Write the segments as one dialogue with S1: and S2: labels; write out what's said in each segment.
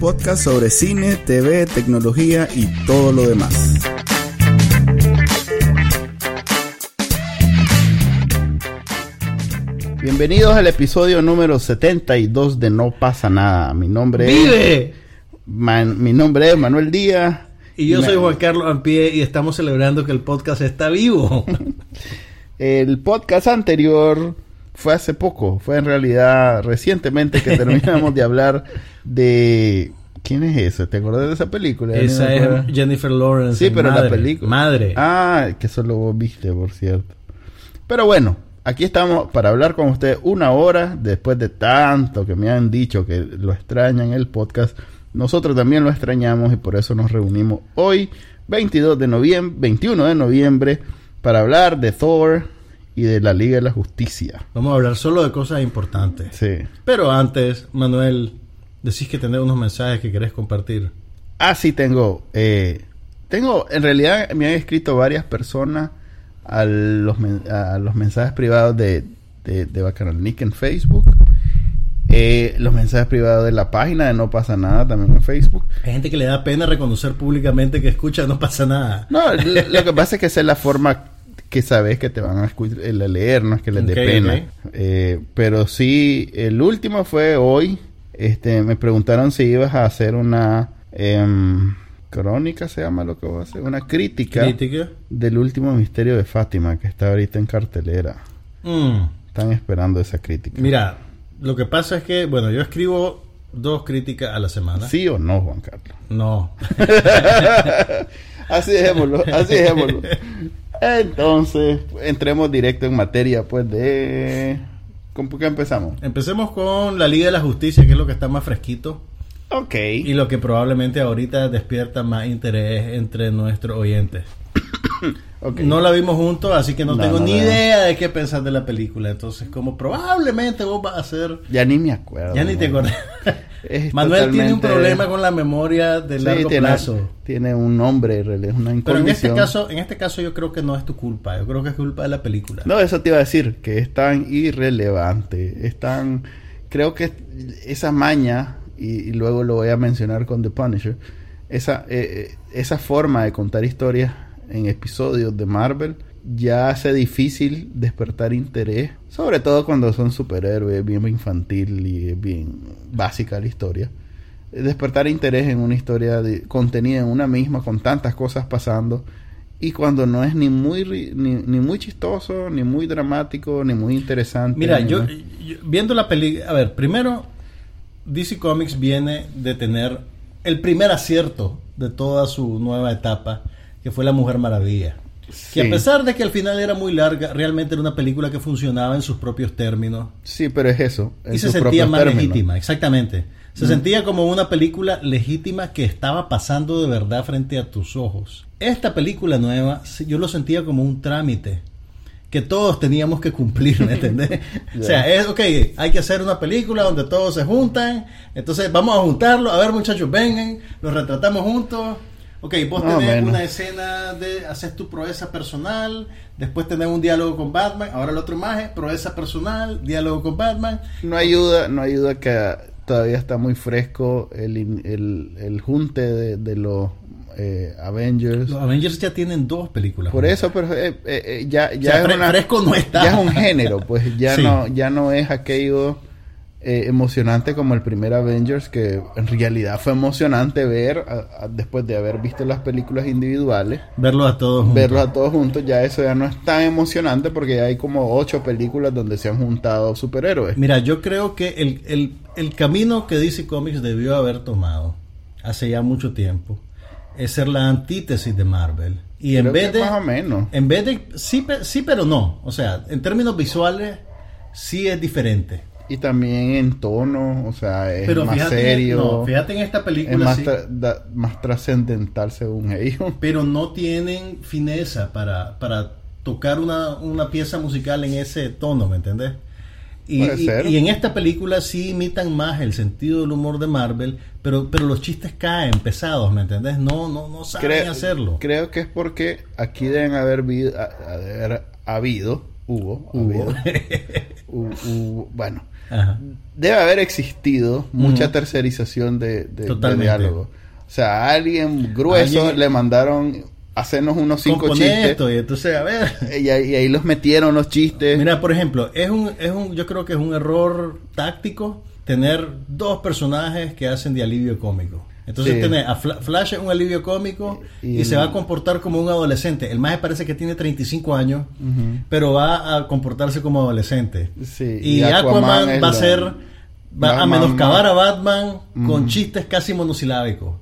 S1: Podcast sobre cine, TV, tecnología y todo lo demás. Bienvenidos al episodio número 72 de No pasa nada. Mi nombre
S2: ¡Vive!
S1: es mi nombre es Manuel Díaz.
S2: Y yo soy Juan Carlos Ampie y estamos celebrando que el podcast está vivo.
S1: el podcast anterior fue hace poco, fue en realidad recientemente que terminamos de hablar de... ¿Quién es ese? ¿Te acuerdas de esa película?
S2: Esa es Jennifer Lawrence.
S1: Sí, pero la película.
S2: Madre.
S1: Ah, que solo vos viste, por cierto. Pero bueno, aquí estamos para hablar con ustedes una hora después de tanto que me han dicho que lo extrañan el podcast. Nosotros también lo extrañamos y por eso nos reunimos hoy, 22 de noviembre, 21 de noviembre, para hablar de Thor, y de la Liga de la Justicia.
S2: Vamos a hablar solo de cosas importantes.
S1: Sí.
S2: Pero antes, Manuel, decís que tenés unos mensajes que querés compartir.
S1: Ah, sí, tengo. Eh, tengo, en realidad me han escrito varias personas a los, a los mensajes privados de, de, de Nick en Facebook. Eh, los mensajes privados de la página de No pasa nada también en Facebook.
S2: Hay gente que le da pena reconocer públicamente que escucha No pasa nada.
S1: No, lo, que pasa es que esa es la forma que sabes que te van a, eh, leer, no es que les dé pena. Eh, pero sí, el último fue hoy. Este, me preguntaron si ibas a hacer una em, crónica, se llama lo que voy a hacer, una crítica, del último misterio de Fátima que está ahorita en cartelera. Mm. Están esperando esa crítica.
S2: Mira, lo que pasa es que, bueno, yo escribo dos críticas a la semana.
S1: ¿Sí o no, Juan Carlos?
S2: No.
S1: así dejémoslo, así dejémoslo. Entonces, entremos directo en materia, pues, de... ¿Con qué empezamos?
S2: Empecemos con la Liga de la Justicia, que es lo que está más fresquito.
S1: Ok.
S2: Y lo que probablemente ahorita despierta más interés entre nuestros oyentes. No la vimos juntos, así que no, tengo ni idea de qué pensar de la película. Entonces, como probablemente vos vas a hacer...
S1: Ya ni me acuerdo.
S2: Ya ni te acuerdas. Manuel tiene un problema con la memoria de largo
S1: tiene,
S2: plazo.
S1: Tiene un nombre, es una
S2: Pero en este caso, en este caso yo creo que no es tu culpa. Yo creo que es culpa de la película.
S1: No, eso te iba a decir, que es tan irrelevante. Es tan... Creo que esa maña, y, luego lo voy a mencionar con The Punisher, esa, eh, eh, esa forma de contar historias en episodios de Marvel ya hace difícil despertar interés, sobre todo cuando son superhéroes, bien infantil y bien básica la historia. Despertar interés en una historia de, contenida en una misma, con tantas cosas pasando, y cuando no es ni muy ni, muy chistoso, ni muy dramático, ni muy interesante.
S2: Mira, yo, viendo la película, a ver, primero DC Comics viene de tener el primer acierto de toda su nueva etapa, que fue La Mujer Maravilla. Que a pesar de que al final era muy larga, realmente era una película que funcionaba en sus propios términos.
S1: Sí, pero es eso.
S2: Y se sentía más legítima, exactamente. Se mm. sentía como una película legítima que estaba pasando de verdad frente a tus ojos. Esta película nueva, yo lo sentía como un trámite que todos teníamos que cumplir, ¿me entendés? O sea, es, ok, hay que hacer una película donde todos se juntan, entonces vamos a juntarlo, a ver muchachos, vengan, los retratamos juntos, Ok, vos tenés una escena de haces tu proeza personal, después tenés un diálogo con Batman, ahora el otro imagen, proeza personal, diálogo con Batman.
S1: No ayuda, no ayuda que todavía está muy fresco el, el, junte de, los eh, Avengers.
S2: Los Avengers ya tienen dos películas.
S1: Por eso, pero eh, eh, ya, ya, es
S2: fresco no está.
S1: ya es un género, pues ya no ya no es aquello eh, emocionante como el primer Avengers, que en realidad fue emocionante ver después de haber visto las películas individuales.
S2: Verlo a todos
S1: juntos. Verlo a todos juntos, ya eso ya no es tan emocionante porque hay como ocho películas donde se han juntado superhéroes.
S2: Mira, yo creo que el, el, el camino que DC Comics debió haber tomado hace ya mucho tiempo es ser la antítesis de Marvel. Y en vez de.
S1: Más o menos.
S2: En vez de. Sí, sí, pero no. O sea, en términos visuales, sí es diferente
S1: Y también en tono, o sea, es más serio.
S2: no, fíjate en esta película.
S1: Es más, más trascendental según ellos.
S2: Pero no tienen fineza para, para tocar una, una pieza musical en ese tono, ¿me entendés? Y, y, en esta película sí imitan más el sentido del humor de Marvel, pero, pero los chistes caen pesados, ¿me entendés? No, no, no saben hacerlo.
S1: Creo que es porque aquí deben haber, haber habido, hubo, hubo, bueno, debe haber existido mucha tercerización de, de, diálogo. O sea, a alguien grueso le mandaron hacernos unos cinco chistes.
S2: y entonces, a ver.
S1: Y ahí, los metieron los chistes.
S2: Mira, por ejemplo, es un, es un, yo creo que es un error táctico tener dos personajes que hacen de alivio cómico. Entonces tiene a Flash es un alivio cómico y, se va a comportar como un adolescente. El más parece que tiene 35 años, pero va a comportarse como adolescente. y, Aquaman, va a ser va a menoscabar a Batman con chistes casi monosilábicos.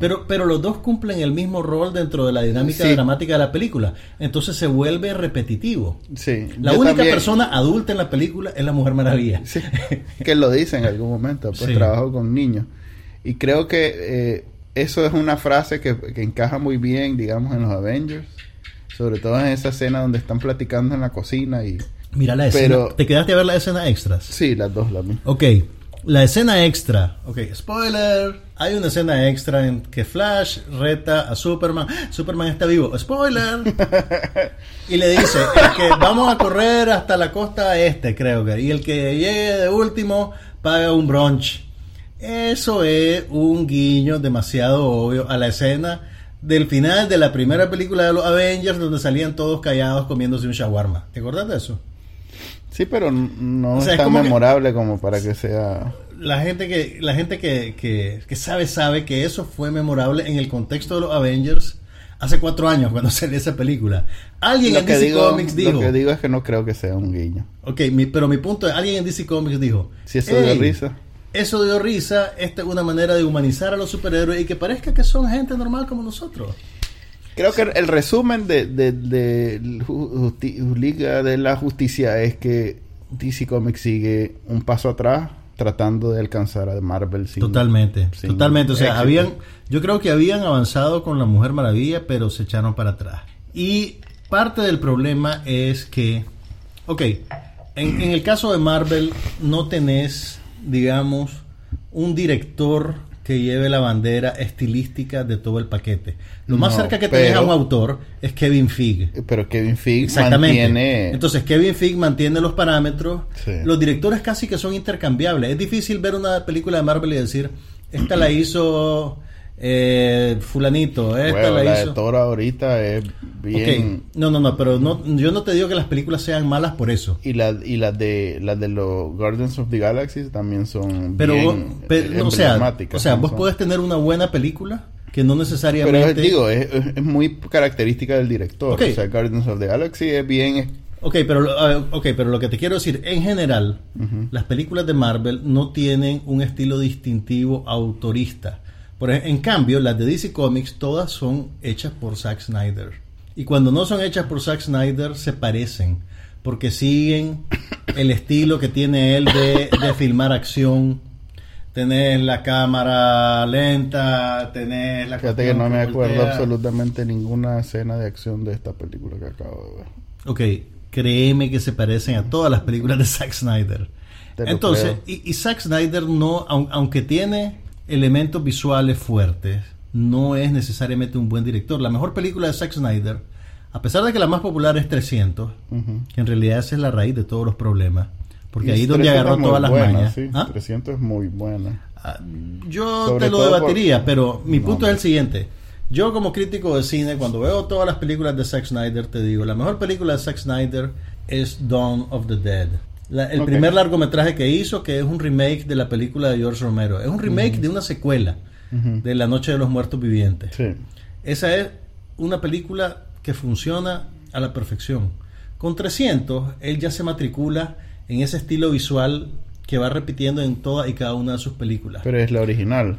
S2: Pero, pero los dos cumplen el mismo rol dentro de la dinámica dramática de la película. Entonces se vuelve repetitivo.
S1: Sí.
S2: La única persona adulta en la película es la Mujer Maravilla.
S1: que lo dice en algún momento, pues trabajo con niños. Y creo que eh, eso es una frase que, encaja muy bien, digamos, en los Avengers. Sobre todo en esa escena donde están platicando en la cocina y...
S2: Mira la escena. ¿Te quedaste a ver la escena extras?
S1: Sí, las dos, las mismas.
S2: Ok, la escena extra. Ok, spoiler. Hay una escena extra en que Flash reta a Superman. Superman está vivo. Spoiler. y le dice que vamos a correr hasta la costa este, creo que. Y el que llegue de último paga un brunch. Eso es un guiño demasiado obvio a la escena del final de la primera película de los Avengers donde salían todos callados comiéndose un shawarma. ¿Te acuerdas de eso?
S1: Sí, pero no es tan memorable como para que sea...
S2: La gente que la gente que, que, sabe sabe que eso fue memorable en el contexto de los Avengers hace cuatro años cuando salió esa película. Alguien en DC Comics dijo...
S1: Lo que digo es que no creo que sea un guiño.
S2: Ok, pero mi punto es, alguien en DC Comics dijo...
S1: Si eso dio risa.
S2: Eso dio risa, esta es una manera de humanizar a los superhéroes y que parezca que son gente normal como nosotros.
S1: Creo que el resumen de, de, de, Liga de la Justicia es que DC Comics sigue un paso atrás tratando de alcanzar a Marvel
S2: totalmente totalmente. O sea habían yo creo que habían avanzado con la Mujer Maravilla pero se echaron para atrás. Y parte del problema es que ok en, en el caso de Marvel no tenés digamos un director que lleve la bandera estilística de todo el paquete. Lo más cerca que tenés a un autor es Kevin Feige.
S1: Pero Kevin Feige mantiene...
S2: Entonces Kevin Feige mantiene los parámetros. Los directores casi que son intercambiables. Es difícil ver una película de Marvel y decir, esta la hizo eh, fulanito, esta la,
S1: la de Thor ahorita es bien.
S2: No, no, no, pero no, yo no te digo que las películas sean malas por eso.
S1: Y las y las de las de los Guardians of the Galaxy también son pero, bien
S2: o sea, o sea, vos puedes tener una buena película que no necesariamente.
S1: Pero digo, es, es, muy característica del director. O sea, Guardians of the Galaxy es bien.
S2: Ok, pero, okay, pero lo que te quiero decir, en general, las películas de Marvel no tienen un estilo distintivo autorista por, en cambio, las de DC Comics todas son hechas por Zack Snyder. Y cuando no son hechas por Zack Snyder, se parecen. Porque siguen el estilo que tiene él de, filmar acción. Tenés la cámara lenta, tenés la...
S1: Fíjate que no me acuerdo absolutamente ninguna escena de acción de esta película que acabo de ver.
S2: Ok, créeme que se parecen a todas las películas de Zack Snyder. Entonces, y, y, Zack Snyder no, aunque tiene elementos visuales fuertes, no es necesariamente un buen director. La mejor película de Zack Snyder, a pesar de que la más popular es 300, que en realidad esa es la raíz de todos los problemas, porque ahí es donde agarró todas las mañas.
S1: 300 ¿Ah? es muy buena.
S2: Ah, yo te lo debatiría, pero mi punto es el siguiente. Yo como crítico de cine, cuando veo todas las películas de Zack Snyder, te digo, la mejor película de Zack Snyder es Dawn of the Dead el primer largometraje que hizo, que es un remake de la película de George Romero. Es un remake de una secuela de La Noche de los Muertos Vivientes. Esa es una película que funciona a la perfección. Con 300, él ya se matricula en ese estilo visual que va repitiendo en todas y cada una de sus películas.
S1: Pero es la original.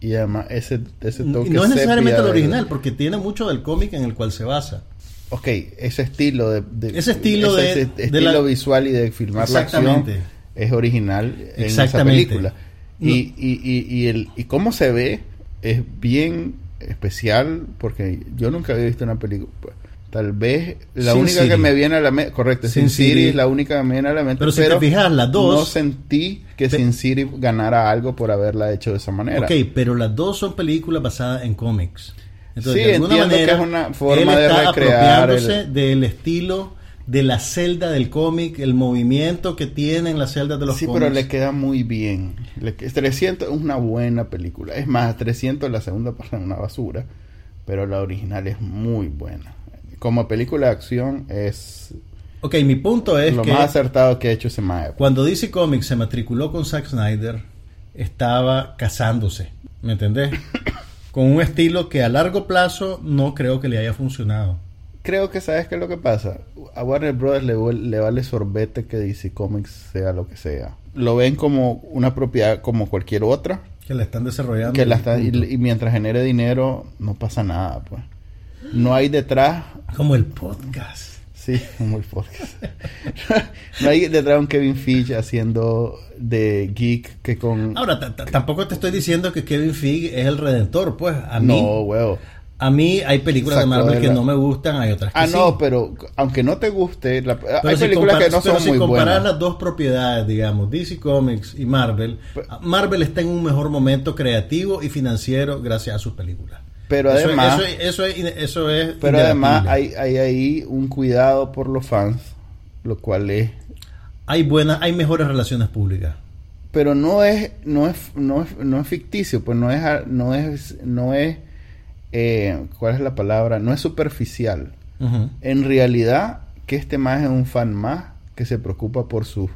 S1: Y además ese, ese toque
S2: No es necesariamente la original, porque tiene mucho del cómic en el cual se basa
S1: ok, ese estilo de,
S2: ese estilo de,
S1: estilo visual y de filmar la acción es original en esa película. Y, y, y, y, el, y cómo se ve es bien especial porque yo nunca había visto una película. Tal vez la única que me viene a la mente, correcto, Sin, City, es la única que me viene a la mente.
S2: Pero, si te fijas, las dos.
S1: No sentí que Sin City ganara algo por haberla hecho de esa manera.
S2: Ok, pero las dos son películas basadas en cómics.
S1: Entonces, de alguna manera, que es una forma de recrear.
S2: El... del estilo de la celda del cómic, el movimiento que tienen las celdas de los
S1: cómics. Sí, pero le queda muy bien. Le, 300 es una buena película. Es más, 300 la segunda parte es una basura, pero la original es muy buena como película de acción es
S2: Ok, mi punto es
S1: lo más acertado que ha hecho ese mae.
S2: Cuando DC Comics se matriculó con Zack Snyder, estaba casándose, ¿me entendés? con un estilo que a largo plazo no creo que le haya funcionado.
S1: Creo que sabes qué es lo que pasa. A Warner Brothers le, le vale sorbete que DC Comics sea lo que sea. Lo ven como una propiedad como cualquier otra.
S2: Que la están desarrollando.
S1: Que la está, y mientras genere dinero, no pasa nada, pues no hay detrás.
S2: Como el podcast.
S1: Sí, el podcast. no hay detrás un Kevin Feige haciendo de geek que con.
S2: Ahora, tampoco te estoy diciendo que Kevin Feige es el redentor, pues. A mí,
S1: no, huevo.
S2: A mí hay películas de Marvel que no me gustan, hay otras que
S1: Ah, no, pero aunque no te guste, hay películas que no son muy buenas. si comparas
S2: las dos propiedades, digamos, DC Comics y Marvel, Marvel está en un mejor momento creativo y financiero gracias a sus películas.
S1: Pero además,
S2: eso, es, eso es
S1: pero además hay, hay ahí un cuidado por los fans, lo cual es
S2: hay buenas, hay mejores relaciones públicas.
S1: Pero no es, no es, no es, no es ficticio, pues no es, no es, no es, eh, ¿cuál es la palabra? No es superficial. En realidad, que este más es un fan más que se preocupa por su,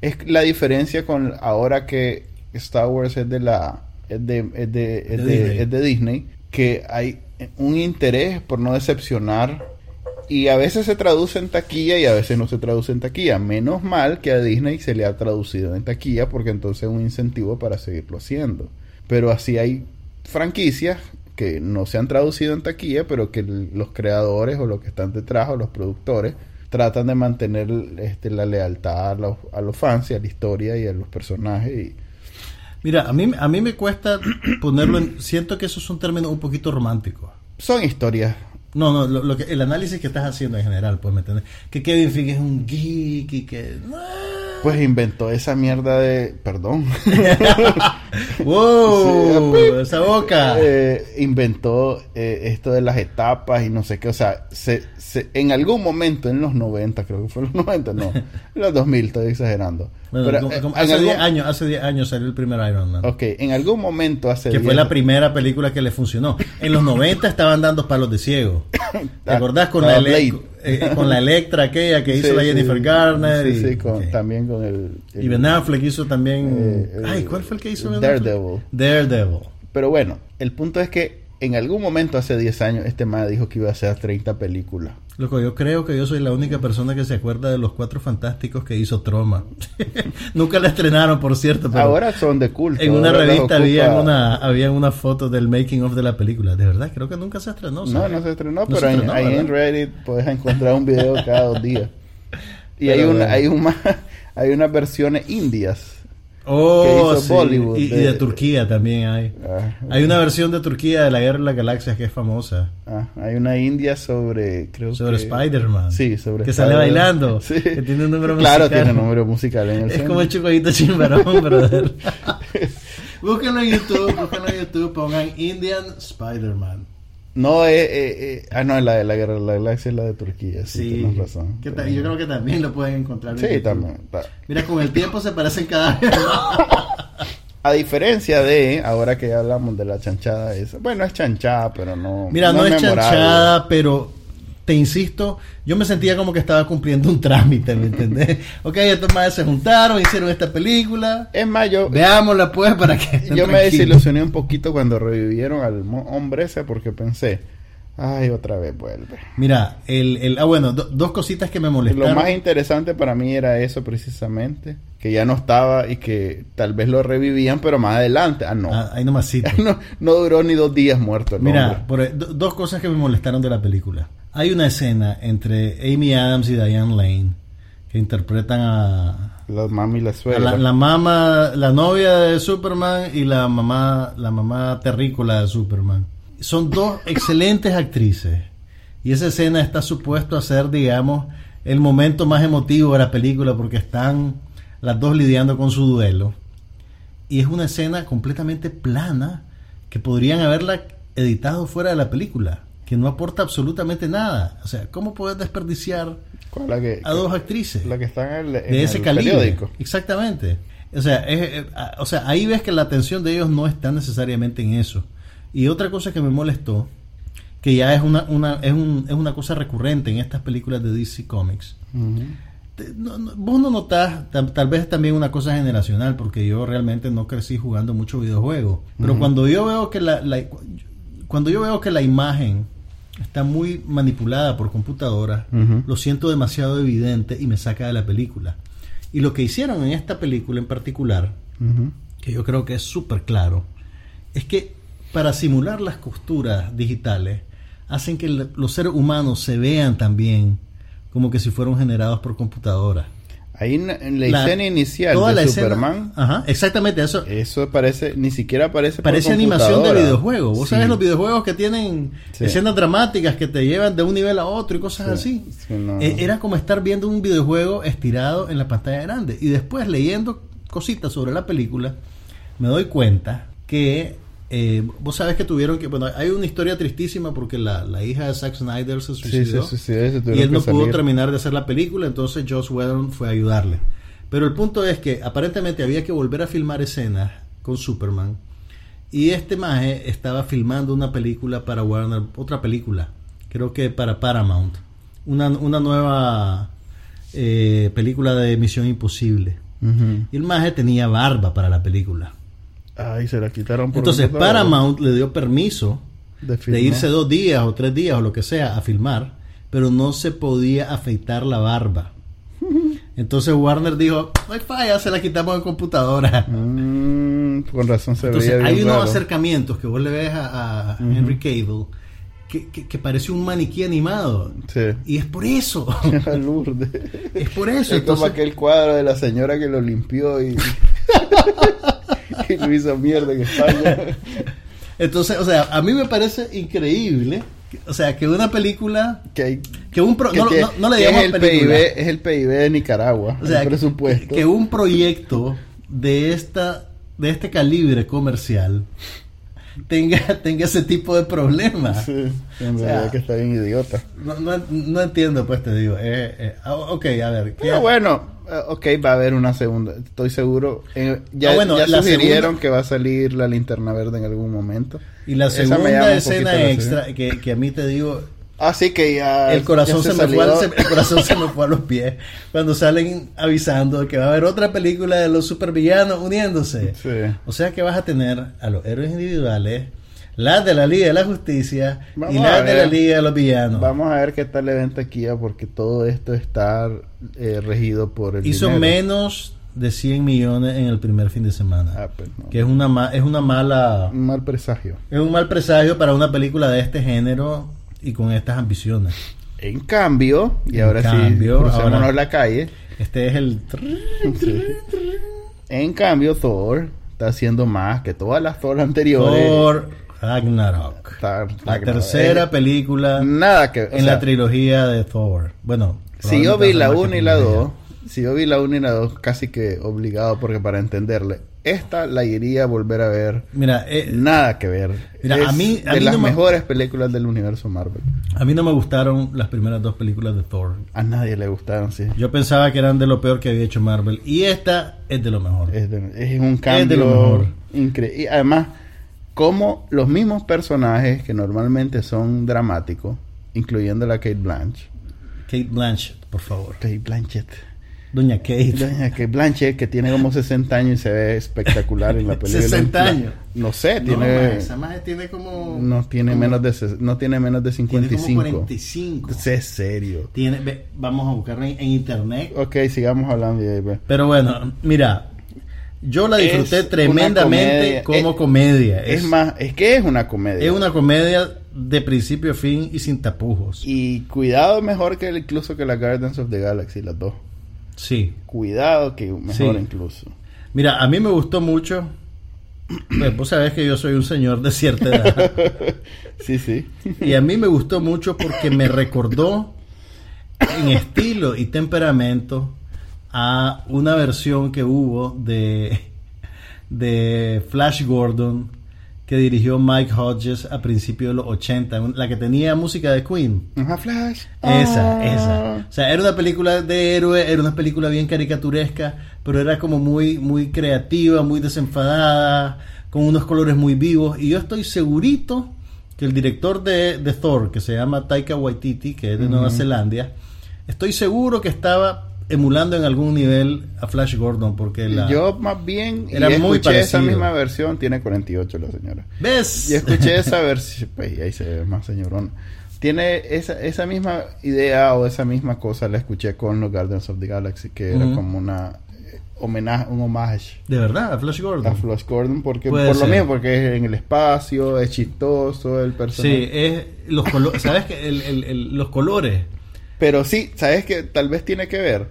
S1: es la diferencia con ahora que Star Wars es de la, es de, es de, es de Disney que hay un interés por no decepcionar y a veces se traduce en taquilla y a veces no se traduce en taquilla. Menos mal que a Disney se le ha traducido en taquilla porque entonces es un incentivo para seguirlo haciendo. Pero así hay franquicias que no se han traducido en taquilla, pero que los creadores o los que están detrás o los productores tratan de mantener este, la lealtad a los, a los fans y a la historia y a los personajes y
S2: Mira, a mí, a mí me cuesta ponerlo en... Siento que eso es un término un poquito romántico.
S1: Son historias.
S2: No, no, lo, que, el análisis que estás haciendo en general, pues, ¿me entiendes? Que Kevin Feige es un geek y que...
S1: Pues inventó esa mierda de... Perdón.
S2: ¡Wow! esa boca.
S1: Eh, inventó eh, esto de las etapas y no sé qué. O sea, se, en algún momento en los 90, creo que fue en los 90, no. En los 2000, estoy exagerando.
S2: Pero, eh, hace 10 años, hace 10 años salió el primer Iron Man.
S1: Ok, en algún momento hace
S2: Que fue la primera película que le funcionó. En los 90 estaban dando palos de ciego. ¿Te acordás con la, eh, con la Electra aquella que hizo la Jennifer Garner?
S1: Sí, sí, también con el,
S2: Y Ben Affleck hizo también... Eh, ay, ¿cuál fue el que hizo
S1: Ben Daredevil.
S2: Daredevil.
S1: Pero bueno, el punto es que en algún momento hace 10 años este man dijo que iba a hacer 30 películas.
S2: Loco, yo creo que yo soy la única persona que se acuerda de los cuatro fantásticos que hizo Troma. Nunca la estrenaron, por cierto. Pero
S1: Ahora son de culto.
S2: En una revista había una, había una foto del making of de la película. De verdad, creo que nunca se estrenó.
S1: No, no se estrenó, pero ahí en Reddit puedes encontrar un video cada dos días. Y hay, una, hay, una, hay unas versiones indias
S2: Oh, Y, de, Turquía también hay. Ah, hay una versión de Turquía de la Guerra de las Galaxias que es famosa.
S1: Ah, hay una india sobre, creo
S2: sobre Spider-Man.
S1: Sí, sobre
S2: Que sale bailando. Sí. Que tiene un número
S1: musical. Claro, tiene un número musical en
S2: el Es como el chicollito chimbarón, brother. búsquenlo en YouTube, búsquenlo en YouTube, pongan Indian Spider-Man.
S1: No, eh, eh, eh, ah, no, la de la guerra de la galaxia es la de Turquía, sí, sí tienes razón.
S2: yo creo que también lo pueden encontrar.
S1: Sí, también.
S2: Mira, con el tiempo se parecen cada vez
S1: A diferencia de, ahora que hablamos de la chanchada esa, bueno, es chanchada, pero no.
S2: Mira, no, es chanchada, pero te insisto, yo me sentía como que estaba cumpliendo un trámite, ¿me entendés? ok, estos madres se juntaron, hicieron esta película.
S1: Es más, yo...
S2: Veámosla pues para que...
S1: Yo me desilusioné un poquito cuando revivieron al hombre ese porque pensé, ay, otra vez vuelve.
S2: Mira, el... el ah, bueno, dos cositas que me molestaron.
S1: Lo más interesante para mí era eso precisamente, que ya no estaba y que tal vez lo revivían, pero más adelante. Ah, no.
S2: Ah, ahí nomás
S1: no, no duró ni dos días muerto el
S2: Mira, por, dos cosas que me molestaron de la película. Hay una escena entre Amy Adams y Diane Lane que interpretan a
S1: la mamá y la suegra.
S2: la, la mamá, la novia de Superman y la mamá, la mamá terrícola de Superman. Son dos excelentes actrices. Y esa escena está supuesto a ser, digamos, el momento más emotivo de la película porque están las dos lidiando con su duelo. Y es una escena completamente plana que podrían haberla editado fuera de la película, que no aporta absolutamente nada. O sea, ¿cómo puedes desperdiciar
S1: ¿Cuál? La que,
S2: a dos actrices?
S1: la que está en el, en
S2: de ese
S1: el
S2: calibre.
S1: periódico.
S2: Exactamente. O sea, es- eh, o sea, ahí ves que la atención de ellos no está necesariamente en eso. Y otra cosa que me molestó, que ya es una, una, es, un- es una cosa recurrente en estas películas de DC Comics. No- no- vos no notás, tal, tal vez también una cosa generacional, porque yo realmente no crecí jugando mucho videojuegos. Pero cuando yo veo que la, la- cuando yo veo que la imagen está muy manipulada por computadora, lo siento demasiado evidente y me saca de la película. Y lo que hicieron en esta película en particular, que yo creo que es súper claro, es que para simular las costuras digitales, hacen que los seres humanos se vean también como que si fueron generados por computadora.
S1: Ahí en, la, escena inicial
S2: toda
S1: de
S2: la escena-
S1: Superman,
S2: ajá, exactamente eso.
S1: eso parece, ni siquiera parece
S2: Parece animación de videojuego. Vos
S1: Sí.
S2: sabés los videojuegos que tienen
S1: Sí.
S2: escenas dramáticas que te llevan de un nivel a otro y cosas
S1: Sí.
S2: así.
S1: Sí, no.
S2: Eh, Era como estar viendo un videojuego estirado en la pantalla grande. Y después leyendo cositas sobre la película, me doy cuenta que eh, vos sabés que tuvieron que. Bueno, hay una historia tristísima porque la, la hija de Zack Snyder se suicidó.
S1: sí, sí, sí, ese
S2: y él no pudo
S1: salir.
S2: terminar de hacer la película, entonces Joss Whedon fue a ayudarle. Pero el punto es que aparentemente había que volver a filmar escenas con Superman. Y este maje estaba filmando una película para Warner, otra película, creo que para Paramount. Una, una nueva eh, película de Misión Imposible. Y el maje tenía barba para la película.
S1: Ay, se la quitaron por
S2: Entonces. Paramount le dio permiso
S1: De
S2: de irse dos días o tres días o lo que sea a filmar, pero no se podía afeitar la barba. Entonces Warner dijo, no hay falla, se la quitamos en computadora.
S1: Mm, con razón se
S2: Entonces
S1: veía
S2: hay
S1: bien
S2: unos
S1: raro.
S2: acercamientos que vos le ves a, a Henry Cable que, que, que parece un maniquí animado.
S1: Sí.
S2: Y es por eso. Es por eso.
S1: Es como
S2: Entonces,
S1: aquel cuadro de la señora que lo limpió y, y lo hizo mierda en España.
S2: entonces, o sea, a mí me parece increíble. que- O sea, que una película,
S1: Que, hay,
S2: que un pro-
S1: que
S2: no, no- no le
S1: que
S2: digamos
S1: es el
S2: película.
S1: PIB, es el PIB de Nicaragua,
S2: O sea,
S1: el presupuesto.
S2: Que, que un proyecto de esta de este calibre comercial tenga, tenga ese tipo de problemas.
S1: Sí, en
S2: O sea,
S1: verdad que está bien idiota.
S2: No, no, no entiendo, pues te digo. Eh, eh, ah, ok, a ver. ¿qué-
S1: Pero bueno, eh, ok, va a haber una segunda, estoy seguro. Eh, ya
S2: Ah, bueno,
S1: ya
S2: la
S1: sugirieron
S2: segunda-
S1: que va a salir la linterna verde en algún momento.
S2: Y la segunda
S1: un
S2: escena extra que, que a mí te digo,
S1: Ah, sí, que ya.
S2: el corazón
S1: ya
S2: se, me fue al- se- el corazón se me fue a los pies cuando salen avisando que va a haber otra película de los supervillanos uniéndose.
S1: Sí.
S2: O sea que vas a tener a los héroes individuales, las de la Liga de la Justicia
S1: Vamos
S2: y las de la. Liga de los Villanos.
S1: Vamos a ver qué tal le ven taquilla porque todo esto está eh, regido por el
S2: Hizo
S1: dinero.
S2: menos de 100 millones en el primer fin de semana.
S1: Ah, pues no.
S2: Que es una, ma- es una mala...
S1: Un mal presagio.
S2: Es un mal presagio para una película de este género y con estas ambiciones.
S1: En cambio, y
S2: En
S1: ahora
S2: cambio,
S1: sí,
S2: ahora-
S1: la calle.
S2: Este es el...
S1: Sí. En cambio, Thor está haciendo más que todas las Thor anteriores.
S2: Thor Ragnarok.
S1: Está-
S2: La tercera
S1: eh,
S2: película
S1: Nada que.
S2: en
S1: sea,
S2: la trilogía de Thor. Bueno,
S1: Si yo vi la
S2: va a ser
S1: 1 y la
S2: que
S1: 2,
S2: trilogía.
S1: si yo vi la 1 y la 2, casi que obligado, porque para entenderle, esta la iría a volver a ver.
S2: Mira, eh,
S1: Nada que ver.
S2: Mira,
S1: Es
S2: a mí- a
S1: de
S2: mí
S1: las
S2: no me-
S1: mejores películas del universo Marvel.
S2: a mí no me gustaron las primeras dos películas de Thor.
S1: A nadie le gustaron, sí.
S2: Yo pensaba que eran de lo peor que había hecho Marvel. Y esta es de lo mejor.
S1: Es, de- es un
S2: de
S1: cambio
S2: lo mejor.
S1: increíble. Y además, como los mismos personajes que normalmente son dramáticos, incluyendo la Kate Blanche.
S2: Kate Blanchett, por favor.
S1: Kate Blanchett.
S2: Doña Kate.
S1: Doña Kate Blanchett, que tiene como 60 años y se ve espectacular en la película.
S2: 60 años.
S1: No sé,
S2: No,
S1: tiene...
S2: ma, esa maje tiene como...
S1: No tiene
S2: como-
S1: menos de ses- no tiene menos de
S2: Tiene
S1: 55.
S2: como 45.
S1: Es serio.
S2: Tiene, ve, vamos a buscarla en, en internet.
S1: Ok, sigamos hablando pues.
S2: Pero bueno, mira, yo la disfruté
S1: Es
S2: tremendamente
S1: comedia.
S2: como
S1: Es-
S2: comedia.
S1: Es, más, es que es una comedia.
S2: es una comedia de principio a fin y sin tapujos.
S1: Y cuidado mejor que el- incluso que la Guardians of the Galaxy, las dos.
S2: Sí.
S1: Cuidado que mejor incluso.
S2: Mira, a mí me gustó mucho. Pues vos sabés que yo soy un señor de cierta edad.
S1: sí, sí.
S2: Y a mí me gustó mucho porque me recordó en estilo y temperamento a una versión que hubo de, de Flash Gordon que dirigió Mike Hodges a principios de los 80, la que tenía música de Queen.
S1: Flash.
S2: Esa, ah. esa. O sea, era una película de héroe, era una película bien caricaturesca, pero era como muy, muy creativa, muy desenfadada, con unos colores muy vivos. Y yo estoy segurito que el director de, de Thor, que se llama Taika Waititi, que es de Nueva Zelanda, estoy seguro que estaba emulando en algún nivel a Flash Gordon porque la
S1: yo más bien era muy escuché esa misma versión tiene 48 la señora.
S2: Ves
S1: y escuché esa versión pues ahí se ve más señorón. Tiene esa, esa misma idea o esa misma cosa la escuché con los Guardians of the Galaxy que era como una eh, homenaje un homage
S2: de verdad a Flash Gordon
S1: a Flash Gordon porque por lo mismo porque es en el espacio es chistoso el personaje.
S2: Sí es los colores sabes que el, el, los colores
S1: pero sí, ¿sabes que Tal vez tiene que ver.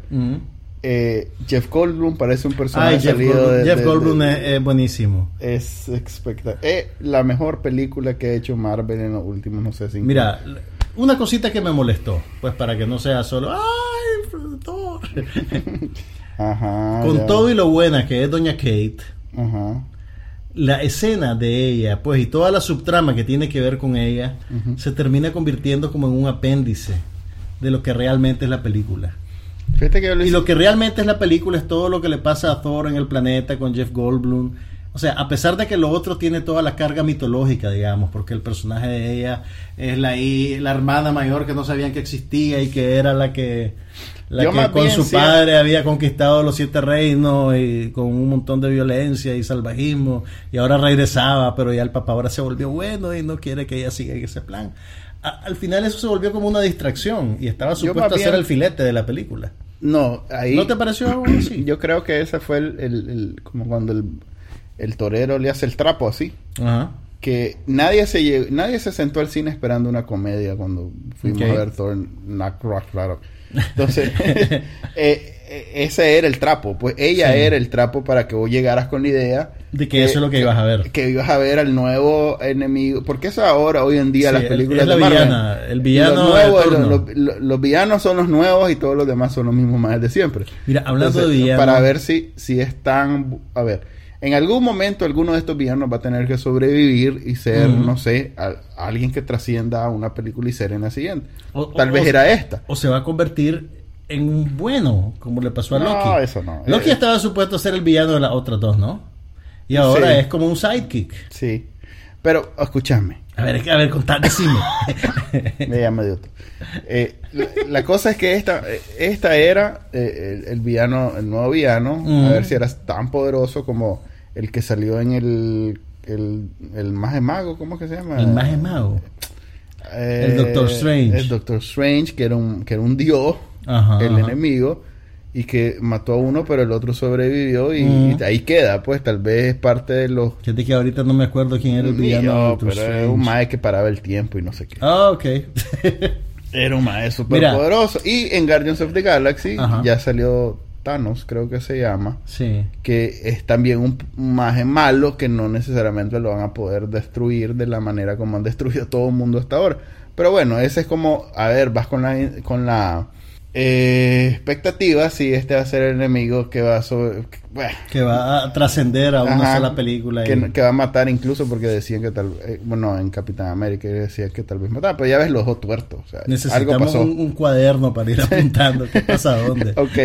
S1: Eh, Jeff Goldblum parece un personaje
S2: Jeff salido Goldblum, de, Jeff Goldblum es, buenísimo.
S1: Es espectacular. Es la mejor película que ha hecho Marvel en los últimos, no sé, cinco
S2: Mira, una cosita que me molestó, pues para que no sea solo, ¡ay, Thor! Ajá. Con todo y lo buena que es Doña Kate. Ajá. La escena de ella, pues, y toda la subtrama que tiene que ver con ella, se termina convirtiendo como en un apéndice de lo que realmente es la película. y lo que realmente es la película es todo lo que le pasa a Thor en el planeta con Jeff Goldblum. O sea, a pesar de que lo otro tiene toda la carga mitológica, digamos, porque el personaje de ella es la, la hermana mayor que no sabían que existía y que era la que, la que con su padre había conquistado los siete reinos y con un montón de violencia y salvajismo y ahora regresaba, pero ya el papá ahora se volvió bueno y no quiere que ella siga en ese plan al final eso se volvió como una distracción y estaba supuesto a ser el filete de la película.
S1: No, ahí.
S2: ¿No te pareció algo así?
S1: Yo creo que ese fue el, como cuando el, torero le hace el trapo así. Ajá. Que nadie se nadie se sentó al cine esperando una comedia cuando fuimos a ver Thor Rock, claro. Entonces, eh, e, ese era el trapo, pues ella era el trapo para que vos llegaras con la idea
S2: de que, eso es lo que, ibas a ver.
S1: Que ibas a ver al nuevo enemigo, porque eso ahora, hoy en día, las películas
S2: de Marvel, el villano
S1: los, villanos son los nuevos y todos los demás son los mismos más de siempre.
S2: Mira, hablando de villanos...
S1: Para ver si, si están, a ver, en algún momento alguno de estos villanos va a tener que sobrevivir y ser, no sé, alguien que trascienda a una película y ser en la siguiente. Tal vez era esta.
S2: O se va a convertir en un bueno, como le pasó a Loki.
S1: No, eso no.
S2: Loki eh, estaba supuesto a ser el villano de las otras dos, ¿no? Y ahora es como un sidekick.
S1: Sí. Pero, escúchame.
S2: A ver, a ver, contad, decime.
S1: Me llama de otro. Eh, la, cosa es que esta, esta era eh, el, villano, el nuevo villano. A ver si era tan poderoso como el que salió en el, el, el Mago Mago, ¿cómo es que se llama?
S2: El Mago Mago. el Doctor Strange.
S1: El Doctor Strange, que era un, que era un dios el enemigo y que mató a uno pero el otro sobrevivió y, mm. ahí queda pues tal vez es parte de los
S2: Fíjate que ahorita no me acuerdo quién era el villano
S1: pero era un mae que paraba el tiempo y no sé qué
S2: ah ok
S1: era un mae súper poderoso y en Guardians of the Galaxy ya salió Thanos creo que se llama
S2: sí.
S1: que es también un mae malo que no necesariamente lo van a poder destruir de la manera como han destruido todo el mundo hasta ahora. Pero bueno ese es como a ver vas con la con la eh, expectativas si este va a ser el enemigo que va a
S2: que va a trascender a una sola película
S1: que, va a matar incluso porque decían que tal eh, bueno en Capitán América decían que tal vez mataba pero ya ves los ojos tuertos
S2: necesitamos Un, cuaderno para ir apuntando qué pasa dónde.
S1: Ok.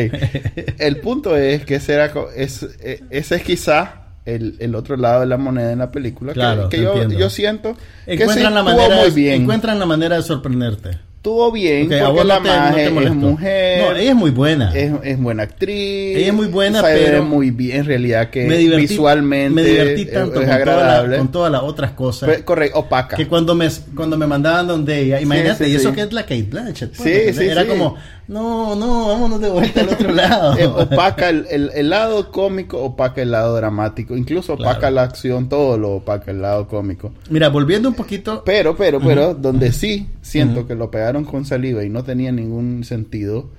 S1: El punto es que ese, era, es, eh, ese es quizá el, el, otro lado de la moneda en la película
S2: claro,
S1: que, yo, yo, siento
S2: encuentran la manera muy bien. encuentran la manera de sorprenderte
S1: estuvo bien porque la no es mujer.
S2: No, ella es muy buena.
S1: Es, es buena actriz.
S2: Ella es muy buena, pero
S1: muy bien en realidad que visualmente
S2: me divertí tanto es, con agradable. con todas las otras cosas.
S1: Pues, correcto, opaca.
S2: Que cuando me cuando me mandaban donde ella, imagínate, y eso que es la Kate Blanchett. Pues, sí, sí, era como no, no, vámonos de vuelta al otro lado.
S1: Eh, opaca el, el, lado cómico, opaca el lado dramático. Incluso opaca la acción, todo lo opaca el lado cómico.
S2: Mira, volviendo un poquito.
S1: Pero, pero, pero, donde sí siento que lo pegaron con saliva y no tenía ningún sentido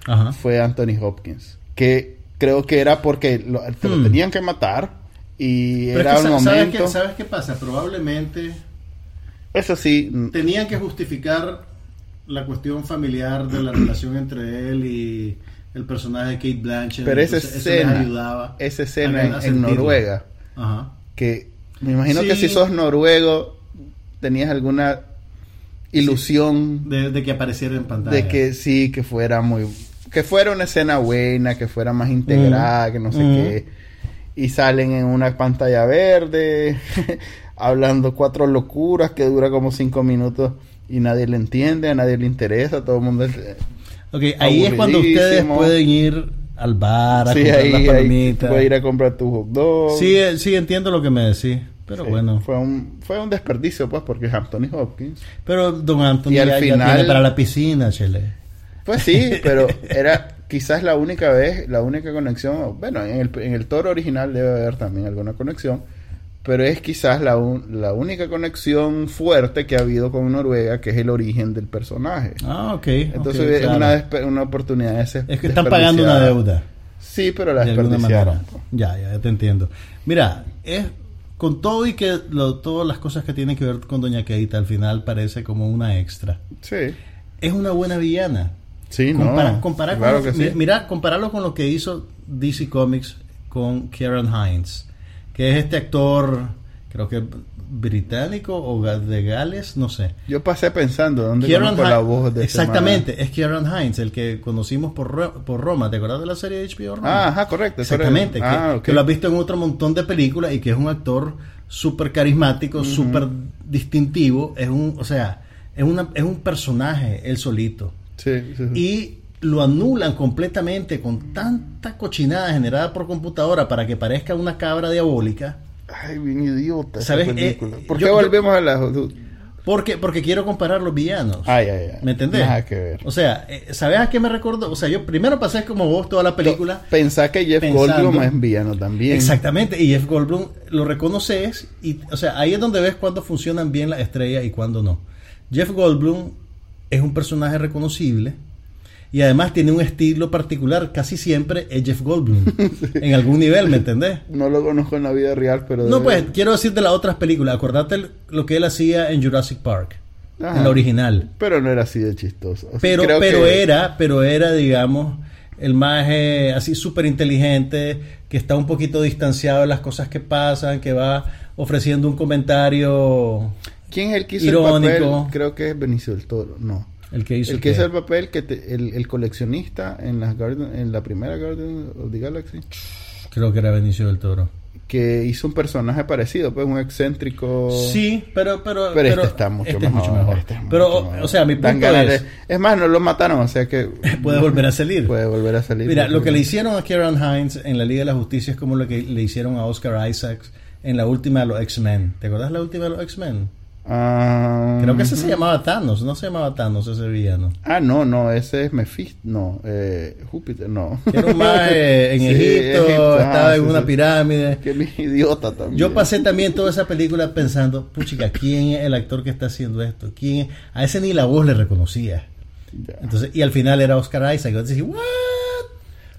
S1: fue Anthony Hopkins. que creo que era porque lo, te lo
S2: Hmm.
S1: tenían que matar y
S2: Pero es
S1: era
S2: que
S1: un
S2: sa- ¿sabes
S1: momento.
S2: qué, ¿Sabes qué pasa? Probablemente
S1: Eso sí,
S2: tenían que justificar la cuestión familiar de la relación entre él y el personaje de Kate Blanchett.
S1: pero esa
S2: Entonces, eso les
S1: escena,
S2: ayudaba
S1: esa escena en. Noruega,
S2: Ajá.
S1: que me imagino que si sos noruego tenías alguna ilusión
S2: De, de que apareciera en pantalla.
S1: de que sí, que fuera muy, que fuera una escena buena, que fuera más integrada,
S2: Ujú.
S1: que no sé
S2: Ujú.
S1: qué, y salen en una pantalla verde, hablando cuatro locuras que dura como cinco minutos y nadie le entiende, a nadie le interesa, todo el mundo... es-
S2: Ok, ahí es cuando ustedes pueden ir al bar a
S1: Sí,
S2: comprar
S1: ahí,
S2: las palomitas.
S1: puedes ir a comprar tu hot dog.
S2: Sí, eh, sí, entiendo lo que me decís. Pero
S1: Sí,
S2: bueno.
S1: Fue un, fue un desperdicio, pues, porque Anthony Hopkins.
S2: Pero Don Anthony
S1: Y al
S2: ya, ya
S1: final-
S2: tiene para la piscina, chele.
S1: Pues sí, pero era quizás la única vez, la única conexión. Bueno, en el, en el toro original debe haber también alguna conexión, pero es quizás la, un- la única conexión fuerte que ha habido con Noruega, que es el origen del personaje.
S2: Ah, ok.
S1: Entonces es
S2: claro.
S1: una, una oportunidad de ese-
S2: Es que están pagando una deuda.
S1: Sí, pero la
S2: de
S1: desperdiciaron.
S2: Ya, ya, ya te entiendo. Mira, es con todo y que lo- todas las cosas que tienen que ver con Doña Keita al final parece como una extra.
S1: Sí,
S2: Es una buena villana.
S1: sí,
S2: Compara-
S1: no.
S2: comparar
S1: claro
S2: con,
S1: que sí.
S2: Mira, compararlo con lo que hizo DC Comics con Kieran Hines, que es este actor, creo que británico o de Gales, no sé.
S1: Yo pasé pensando dónde conozco la voz de ese
S2: Exactamente, es Kieran Hines, el que conocimos por, por Roma. ¿Te acuerdas de la serie de HBO. Roma?
S1: Ah, ajá, correcto.
S2: Exactamente,
S1: correcto.
S2: que,
S1: Ah,
S2: que lo has visto en otro montón de películas y que es un actor súper carismático, súper distintivo. Es un, o sea, es, una, es un personaje él solito.
S1: Sí, sí, sí.
S2: Y lo anulan completamente con tanta cochinada generada por computadora para que parezca una cabra diabólica.
S1: Ay, bien idiota esa
S2: ¿Sabes?
S1: película.
S2: Eh,
S1: ¿Por
S2: yo-
S1: qué
S2: yo-
S1: volvemos a la...
S2: Porque, porque quiero comparar los villanos.
S1: Ay, ay, ay.
S2: ¿Me entendés?
S1: Nada que ver.
S2: O sea, eh, ¿sabes a qué me recordó? O sea, yo primero pasé como vos toda la película.
S1: Pensá que Jeff
S2: pensando-
S1: Goldblum es villano también.
S2: Exactamente, y Jeff Goldblum lo reconoces y, o sea, ahí es donde ves cuándo funcionan bien las estrellas y cuándo no. Jeff Goldblum es un personaje reconocible y además tiene un estilo particular, casi siempre es Jeff Goldblum, en algún nivel, ¿me entendés?
S1: No lo conozco en la vida real, pero...
S2: No, pues, quiero decir de las otras películas, acordate el- lo que él hacía en Jurassic Park,
S1: Ajá.
S2: en la original.
S1: Pero no era así de chistoso. O sea,
S2: Pero, pero
S1: que-
S2: era, pero era, digamos, el más eh, así súper inteligente, que está un poquito distanciado de las cosas que pasan, que va ofreciendo un comentario,
S1: ¿Quién es el que hizo
S2: irónico.
S1: el papel? Creo que es Benicio del Toro. No.
S2: El que hizo
S1: el que hizo el papel, que te- el, el coleccionista en, las Guardian- en la primera Guardian of the Galaxy,
S2: creo que era Benicio del Toro.
S1: que hizo un personaje parecido, pues un excéntrico...
S2: Sí, pero pero
S1: Pero, este está mucho
S2: este es
S1: mejor.
S2: mucho mejor.
S1: este es
S2: pero
S1: mucho
S2: o-
S1: mejor.
S2: o sea, mi punto es
S1: de- Es más, no lo mataron, o sea que...
S2: puede volver a salir.
S1: Puede volver a salir.
S2: Mira, lo que le hicieron a Kieran Hines en la Liga de la Justicia es como lo que le hicieron a Oscar Isaacs en la última de los X-Men. ¿Te acuerdas la última de los X-Men? Creo que ese se llamaba Thanos, no se llamaba Thanos ese villano.
S1: Ah, no, no, ese es Mephisto, no, eh, Júpiter, no.
S2: Era un maje en
S1: Sí,
S2: Egipto,
S1: Egipto,
S2: estaba
S1: ah,
S2: en
S1: sí,
S2: una
S1: sí.
S2: pirámide.
S1: Qué idiota también.
S2: Yo pasé también toda esa película pensando, puchica, ¿quién es el actor que está haciendo esto? ¿Quién? A ese ni la voz le reconocía.
S1: Ya.
S2: Entonces, y al final era Oscar Isaac. Yo decía, ¿what?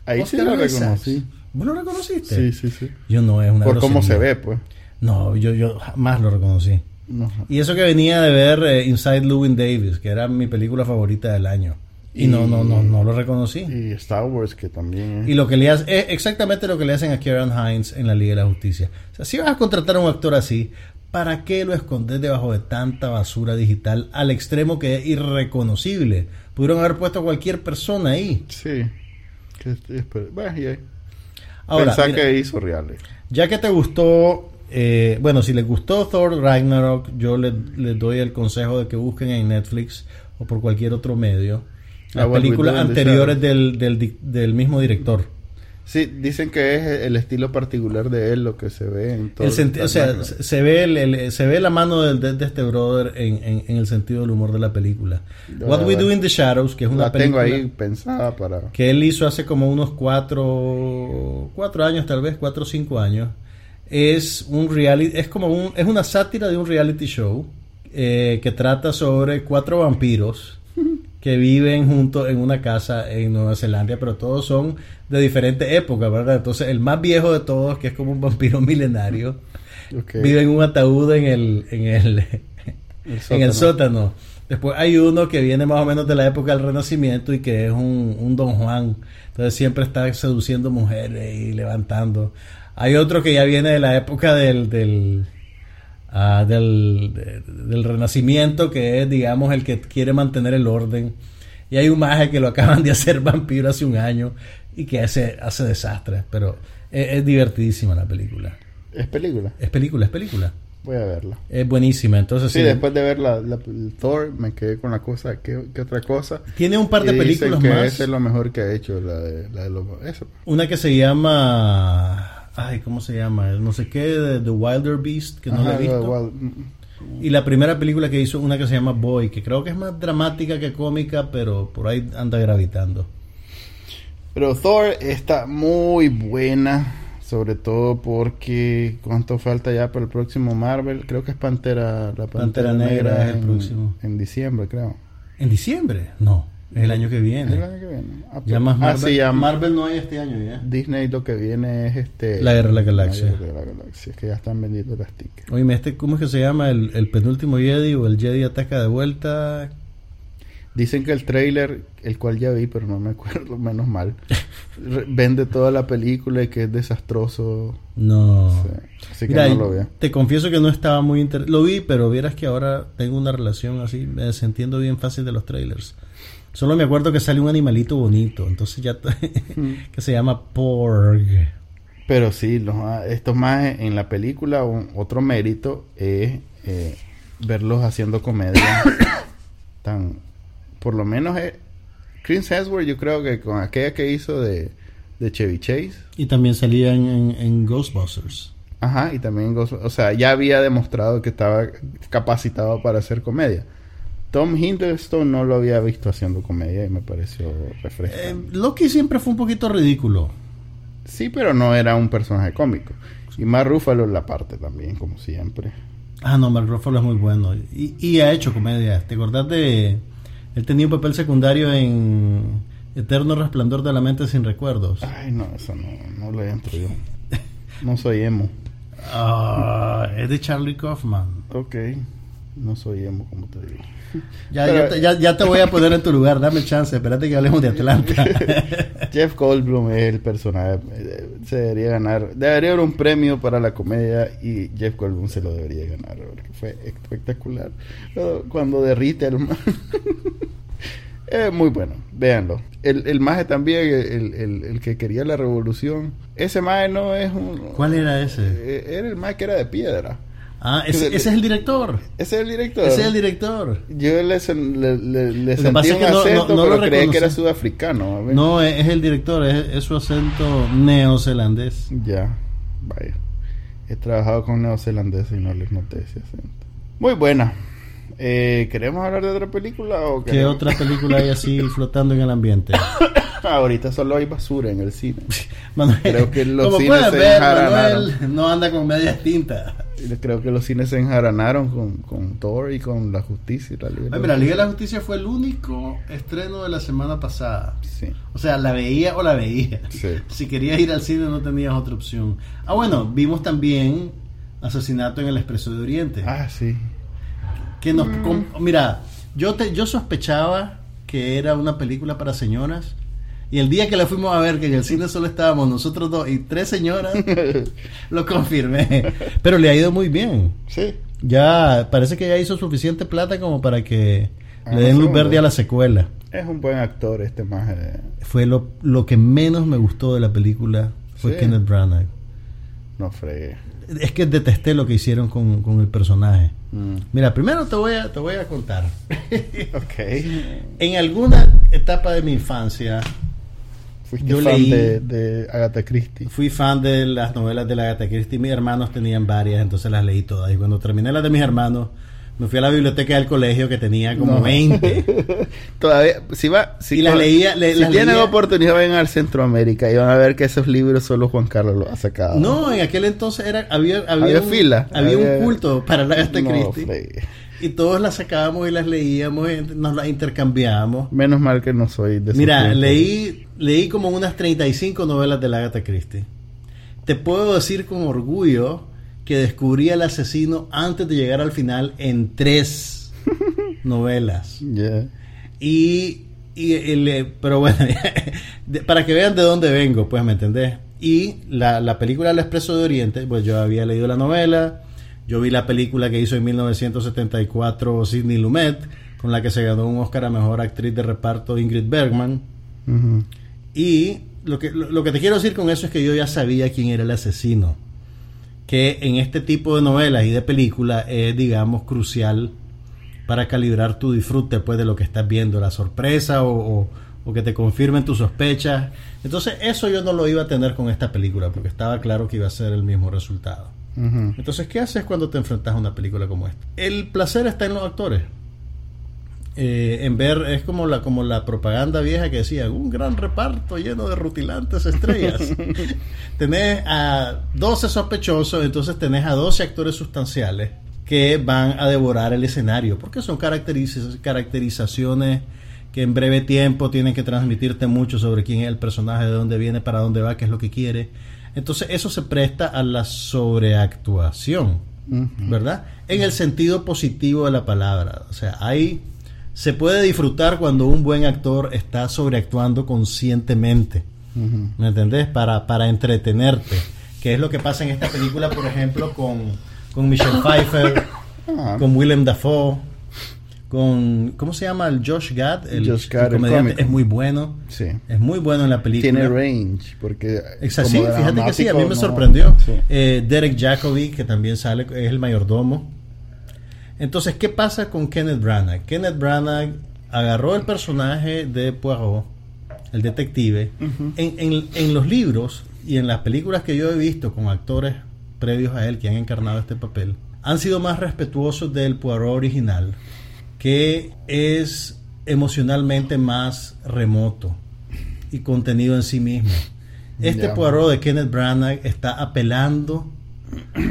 S1: Ahí sí lo
S2: Isaac.
S1: reconocí.
S2: ¿Vos lo reconociste?
S1: Sí, sí, sí.
S2: Yo no, es una
S1: Por cómo se ve, pues.
S2: No, yo, yo jamás lo reconocí.
S1: No.
S2: Y eso que venía de ver eh, Inside Llewyn Davis, que era mi película favorita del año. Y, no, no, no, no lo reconocí.
S1: Y Star Wars, que también es...
S2: Y lo que le hace es exactamente lo que le hacen a Kieran Hines en la Liga de la Justicia. O sea, si vas a contratar a un actor así, ¿para qué lo escondes debajo de tanta basura digital al extremo que es irreconocible? Pudieron haber puesto a cualquier persona ahí.
S1: Sí. Bueno.
S2: Ahora,
S1: Pensá
S2: mira,
S1: que hizo reales.
S2: ya que te gustó, eh, bueno, si les gustó Thor Ragnarok, yo les, les doy el consejo de que busquen en Netflix o por cualquier otro medio
S1: Ah,
S2: las
S1: We
S2: películas anteriores del, del, del mismo director.
S1: Sí, dicen que es el estilo particular de él lo que se ve en todo.
S2: El senti- o sea, se ve, el- el- se ve la mano del- de, de este brother en, en- en el sentido del humor de la película. What We. Do in the Shadows, que es una
S1: la tengo
S2: película
S1: ahí pensada para...
S2: que él hizo hace como unos cuatro, cuatro años, tal vez cuatro o cinco años, es un reality, es como un, es una sátira de un reality show eh, que trata sobre cuatro vampiros que viven juntos en una casa en Nueva Zelanda, pero todos son de diferentes épocas, ¿verdad? Entonces, el más viejo de todos, que es como un vampiro milenario, vive en un ataúd en el, en el, en el sótano. Después hay uno que viene más o menos de la época del Renacimiento y que es un, un Don Juan. Entonces siempre está seduciendo mujeres y levantando. Hay otro que ya viene de la época del, del, ah, del, del, Renacimiento, que es, digamos, el que quiere mantener el orden. Y hay un maje que lo acaban de hacer vampiro hace un año y que hace, hace desastres. Pero es, es divertidísima la película.
S1: ¿Es película?
S2: Es película, es película.
S1: Voy a verla.
S2: Es buenísima, entonces
S1: sí. después de ver la, Thor, me quedé con la cosa, ¿qué, otra cosa?
S2: Tiene un par de películas
S1: que
S2: más.
S1: Es lo mejor que ha hecho, la de, la de eso.
S2: Una que se llama... Ay, ¿cómo se llama? No sé qué, de The Wilder Beast, que no la he visto. Y la primera película que hizo, una que se llama Boy, que creo que es más dramática que cómica, pero por ahí anda gravitando.
S1: Pero Thor está muy buena sobre todo porque cuánto falta ya para el próximo Marvel, creo que es Pantera,
S2: la Pantera, Negra,
S1: el
S2: en, próximo.
S1: En diciembre, creo.
S2: ¿En diciembre? No, es el año que viene.
S1: el año que viene.
S2: Ah, ya más ah, Marvel, ya Marvel no hay este año ya.
S1: Disney lo que viene es este
S2: La Guerra de la Galaxia.
S1: La Guerra de la Galaxia, es que ya están vendiendo las tickets.
S2: Oye, este ¿cómo es que se llama el, el penúltimo Jedi o el Jedi ataca de vuelta?
S1: Dicen que el trailer, el cual ya vi, pero no me acuerdo, menos mal, vende toda la película y que es desastroso.
S2: No.
S1: Así que no lo veo.
S2: Te confieso que no estaba muy interesado. Lo vi, pero vieras que ahora tengo una relación así, me desentiendo bien fácil de los trailers. Solo me acuerdo que sale un animalito bonito, entonces ya que se llama Porg.
S1: Pero sí, los, estos más en la película, otro mérito es eh, verlos haciendo comedia tan por lo menos eh, Chris Hemsworth yo creo que con aquella que hizo de, de Chevy Chase.
S2: Y también salía en, Ghostbusters.
S1: Ajá, y también en O sea, ya había demostrado que estaba capacitado para hacer comedia. Tom Hiddleston no lo había visto haciendo comedia y me pareció refrescante. Eh,
S2: Loki siempre fue un poquito ridículo.
S1: Sí, pero no era un personaje cómico. Y Mark Ruffalo la parte también, como siempre.
S2: Ah, no, Mark Ruffalo es muy bueno. Y, y ha hecho comedia. ¿Te acordás de él tenía un papel secundario en Eterno Resplandor de la Mente sin Recuerdos.
S1: Ay, no, eso no, no lo entro yo. No soy emo.
S2: Ah, es de Charlie Kaufman.
S1: Ok. No soy emo, como te digo.
S2: Ya, ya, ya, te voy a poner en tu lugar, dame chance, espérate que hablemos de Atlanta.
S1: Jeff Goldblum es el personaje, se debería ganar, debería haber un premio para la comedia y Jeff Goldblum se lo debería ganar, porque fue espectacular. Cuando derrite al es muy bueno, véanlo. El, el maje también, el, el, el, que quería la revolución, ese maje no es un...
S2: ¿Cuál era ese?
S1: Eh, era el maje que era de piedra.
S2: Ah, ese, es el director.
S1: Ese es el director.
S2: Ese es el director.
S1: Yo le, le, le, sentí un acento, no, pero creí que era sudafricano.
S2: No, es, el director, es, su acento neozelandés.
S1: Ya, vaya. He trabajado con neozelandeses y no les noté ese acento. Muy buena. Eh, ¿Queremos hablar de otra película? O
S2: ¿Qué otra película hay así flotando en el ambiente?
S1: Ahorita solo hay basura en el cine.
S2: Manuel, Creo que los cines se ver, Manuel no anda con medias tintas.
S1: Creo que los cines se enjaranaron con, con Thor y con La Justicia.
S2: La Liga, la Liga de la Justicia fue el único estreno de la semana pasada. Sí. O sea, la veía o la veía. Sí. Si querías ir al cine no tenías otra opción. Ah, bueno, vimos también Asesinato en el Expreso de Oriente.
S1: Ah, sí.
S2: Que nos, mm. mira, yo, te, yo sospechaba que era una película para señoras y el día que la fuimos a ver, que en el cine solo estábamos nosotros dos y tres señoras, lo confirmé. Pero le ha ido muy bien.
S1: Sí.
S2: Ya parece que ya hizo suficiente plata como para que ah, le den luz verde a la secuela.
S1: Es un buen actor este más.
S2: Fue lo, lo que menos me gustó de la película fue Kenneth Branagh.
S1: No fregué.
S2: Es que detesté lo que hicieron con, con el personaje. Mm. Mira, primero te voy a, te voy a contar.
S1: ok.
S2: En alguna etapa de mi infancia,
S1: Fuiste yo fan de, de, Agatha Christie.
S2: Fui fan de las novelas de la Agatha Christie. Mis hermanos tenían varias, entonces las leí todas. Y cuando terminé las de mis hermanos, me fui a la biblioteca del colegio que tenía como 20.
S1: Todavía, si va, si,
S2: y las leía.
S1: si tienen oportunidad, vayan al Centroamérica y van a ver que esos libros solo Juan Carlos los ha sacado.
S2: No, en aquel entonces era, había, había, un,
S1: fila.
S2: Había, un culto para la Agatha Christie. Y todos las sacábamos y las leíamos, y nos las intercambiábamos.
S1: Menos mal que no soy
S2: de Mira, leí, leí como unas 35 novelas de Agatha Christie. Te puedo decir con orgullo que descubrí al asesino antes de llegar al final en tres novelas. Y, y pero bueno, para que vean de dónde vengo, pues me entendés. Y la, la película El Expreso de Oriente, pues yo había leído la novela, yo vi la película que hizo en 1974 Sidney Lumet, con la que se ganó un Oscar a Mejor Actriz de Reparto Ingrid Bergman. Y lo que, lo, que te quiero decir con eso es que yo ya sabía quién era el asesino. Que en este tipo de novelas y de películas es, digamos, crucial para calibrar tu disfrute pues, de lo que estás viendo, la sorpresa o, o que te confirmen tus sospechas. Entonces, eso yo no lo iba a tener con esta película, porque estaba claro que iba a ser el mismo resultado. Entonces, ¿qué haces cuando te enfrentas a una película como esta? El placer está en los actores. Eh, en ver, es como la, como la propaganda vieja que decía, un gran reparto lleno de rutilantes estrellas. tenés a 12 sospechosos, entonces tenés a 12 actores sustanciales que van a devorar el escenario, porque son caracterizaciones que en breve tiempo tienen que transmitirte mucho sobre quién es el personaje, de dónde viene, para dónde va, qué es lo que quiere entonces eso se presta a la sobreactuación, ¿verdad? En el sentido positivo de la palabra. O sea, ahí se puede disfrutar cuando un buen actor está sobreactuando conscientemente. ¿Me entendés? Para, para entretenerte. Que es lo que pasa en esta película, por ejemplo, con, con Michelle Pfeiffer, ah. con Willem Dafoe con ¿cómo se llama? El Josh Gad, el, Josh Gad, comediante, es muy bueno.
S1: Sí.
S2: Es muy bueno en la película.
S1: Tiene range porque
S2: fíjate que sí, a mí me sorprendió. Eh, Derek Jacobi que también sale es el mayordomo. Entonces, ¿qué pasa con Kenneth Branagh? Kenneth Branagh agarró el personaje de Poirot, el detective. en, en los libros y en las películas que yo he visto con actores previos a él que han encarnado este papel, han sido más respetuosos del Poirot original que es emocionalmente más remoto y contenido en sí mismo. Este Poirot de Kenneth Branagh está apelando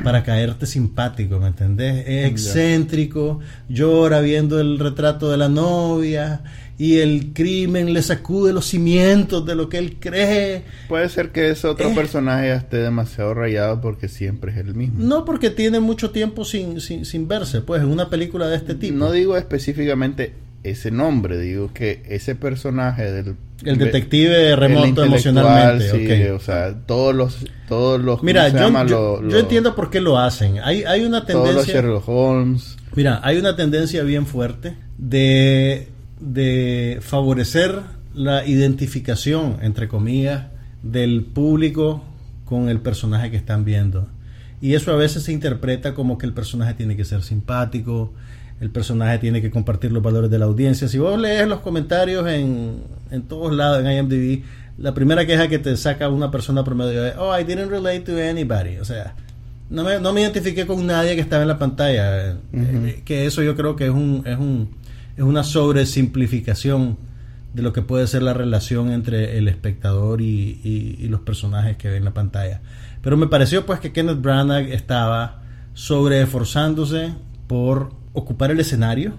S2: para caerte simpático, ¿me entendés? Es excéntrico, llora viendo el retrato de la novia y el crimen le sacude los cimientos de lo que él cree.
S1: Puede ser que ese otro personaje esté demasiado rayado porque siempre es el mismo.
S2: No, porque tiene mucho tiempo sin, sin, verse, pues, en una película de este tipo.
S1: No digo específicamente ese nombre, digo que ese personaje del...
S2: El detective remoto emocionalmente.
S1: Sí, o sea, todos los... Todos los
S2: Mira, yo, yo, entiendo por qué lo hacen. Hay, hay una tendencia... Todos los
S1: Sherlock Holmes.
S2: Mira, hay una tendencia bien fuerte de de favorecer la identificación, entre comillas, del público con el personaje que están viendo. Y eso a veces se interpreta como que el personaje tiene que ser simpático, el personaje tiene que compartir los valores de la audiencia. Si vos lees los comentarios en, en todos lados, en IMDb, la primera queja que te saca una persona promedio es, oh, I didn't relate to anybody. O sea, no me, no me identifiqué con nadie que estaba en la pantalla. Eh, que eso yo creo que es un, es un es una sobresimplificación de lo que puede ser la relación entre el espectador y, los personajes que ven en la pantalla. Pero me pareció pues que Kenneth Branagh estaba sobreesforzándose por ocupar el escenario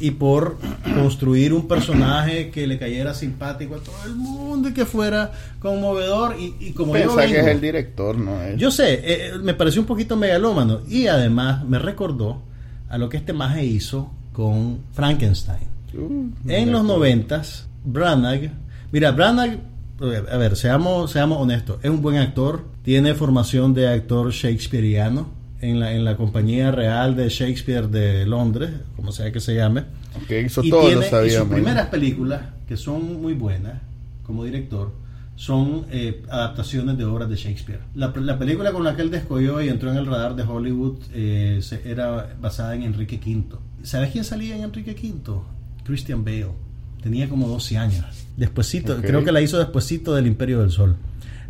S2: y por construir un personaje que le cayera simpático a todo el mundo y que fuera conmovedor y, como
S1: yo que es el director, ¿no?
S2: Yo sé, eh, me pareció un poquito megalómano y además me recordó a lo que este maje hizo con Frankenstein. Uh, en los noventas, Branagh, mira, Branagh, a ver, seamos, seamos honestos, es un buen actor, tiene formación de actor shakespeariano en la, en la compañía real de Shakespeare de Londres, como sea que se llame.
S1: y tiene,
S2: sus primeras películas, que son muy buenas como director, son eh, adaptaciones de obras de Shakespeare. La, película con la que él descolló y entró en el radar de Hollywood eh, era basada en Enrique V. ¿Sabes quién salía en Enrique V? Christian Bale. Tenía como 12 años. Despuésito, creo que la hizo despuésito del Imperio del Sol.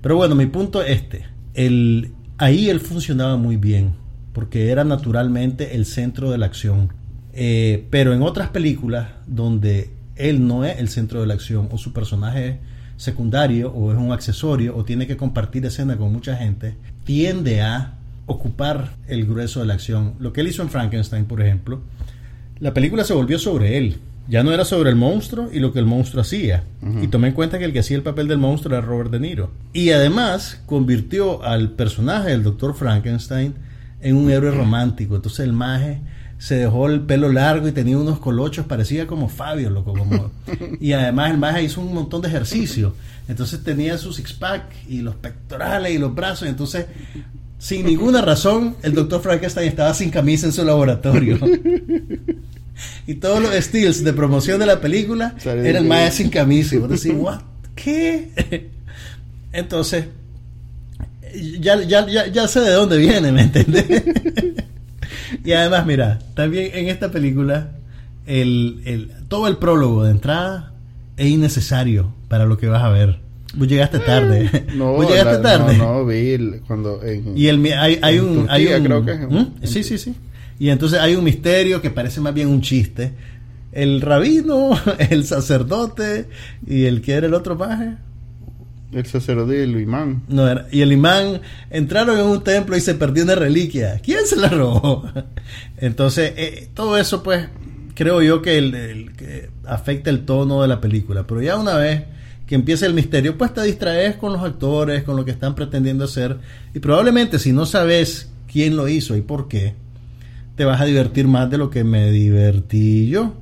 S2: Pero bueno, mi punto es este. El, ahí él funcionaba muy bien, porque era naturalmente el centro de la acción. Eh, pero en otras películas donde él no es el centro de la acción o su personaje secundario o es un accesorio o tiene que compartir escena con mucha gente, tiende a ocupar el grueso de la acción. Lo que él hizo en Frankenstein, por ejemplo, la película se volvió sobre él. Ya no era sobre el monstruo y lo que el monstruo hacía. Y tomé en cuenta que el que hacía el papel del monstruo era Robert De Niro. Y además convirtió al personaje del Dr. Frankenstein en un héroe romántico. Entonces el maje se dejó el pelo largo y tenía unos colochos, parecía como Fabio, loco. Como... y además el maje hizo un montón de ejercicio. Entonces tenía su six-pack y los pectorales y los brazos. Entonces, sin ninguna razón, el Dr. Frankenstein estaba sin camisa en su laboratorio. y todos los steals de promoción de la película eran más sin camisa. Y vos decís, ¿what? ¿Qué? Entonces, ya, ya, ya, ya sé de dónde viene, ¿me entiendes? y además, mira, también en esta película, el, el, todo el prólogo de entrada es innecesario para lo que vas a ver. Vos llegaste tarde.
S1: Eh, no,
S2: Vos llegaste tarde.
S1: No, no, vi el, cuando. En,
S2: y el, hay, hay un.
S1: Turquía,
S2: hay un
S1: creo que es.
S2: ¿Mm? Sí, sí, sí. Y entonces hay un misterio que parece más bien un chiste. El rabino, el sacerdote y el que era el otro paje.
S1: El sacerdote y el imán.
S2: No, era, y el imán entraron en un templo y se perdió una reliquia. ¿Quién se la robó? Entonces, eh, todo eso, pues, creo yo que, el, el, que afecta el tono de la película. Pero ya una vez que empiece el misterio, pues te distraes con los actores, con lo que están pretendiendo hacer. Y probablemente si no sabes quién lo hizo y por qué, te vas a divertir más de lo que me divertí yo.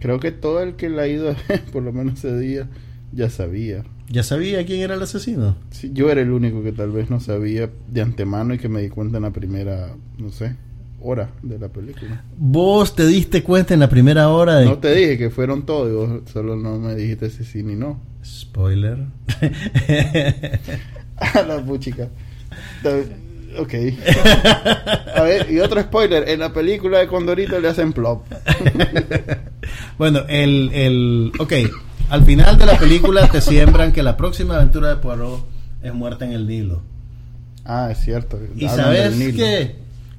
S1: Creo que todo el que la ha ido a ver, por lo menos ese día, ya sabía.
S2: ¿Ya sabía quién era el asesino?
S1: Sí, yo era el único que tal vez no sabía de antemano y que me di cuenta en la primera, no sé, hora de la película.
S2: ¿Vos te diste cuenta en la primera hora de...
S1: No te dije que fueron todos, y vos solo no me dijiste si sí ni no.
S2: Spoiler.
S1: A la puchica. Ok. A ver, y otro spoiler. En la película de Condorito le hacen plop.
S2: bueno, el, el... Ok. Al final de la película te siembran que la próxima aventura de Poirot es muerta en el Nilo.
S1: Ah, es cierto.
S2: ¿Y sabes qué?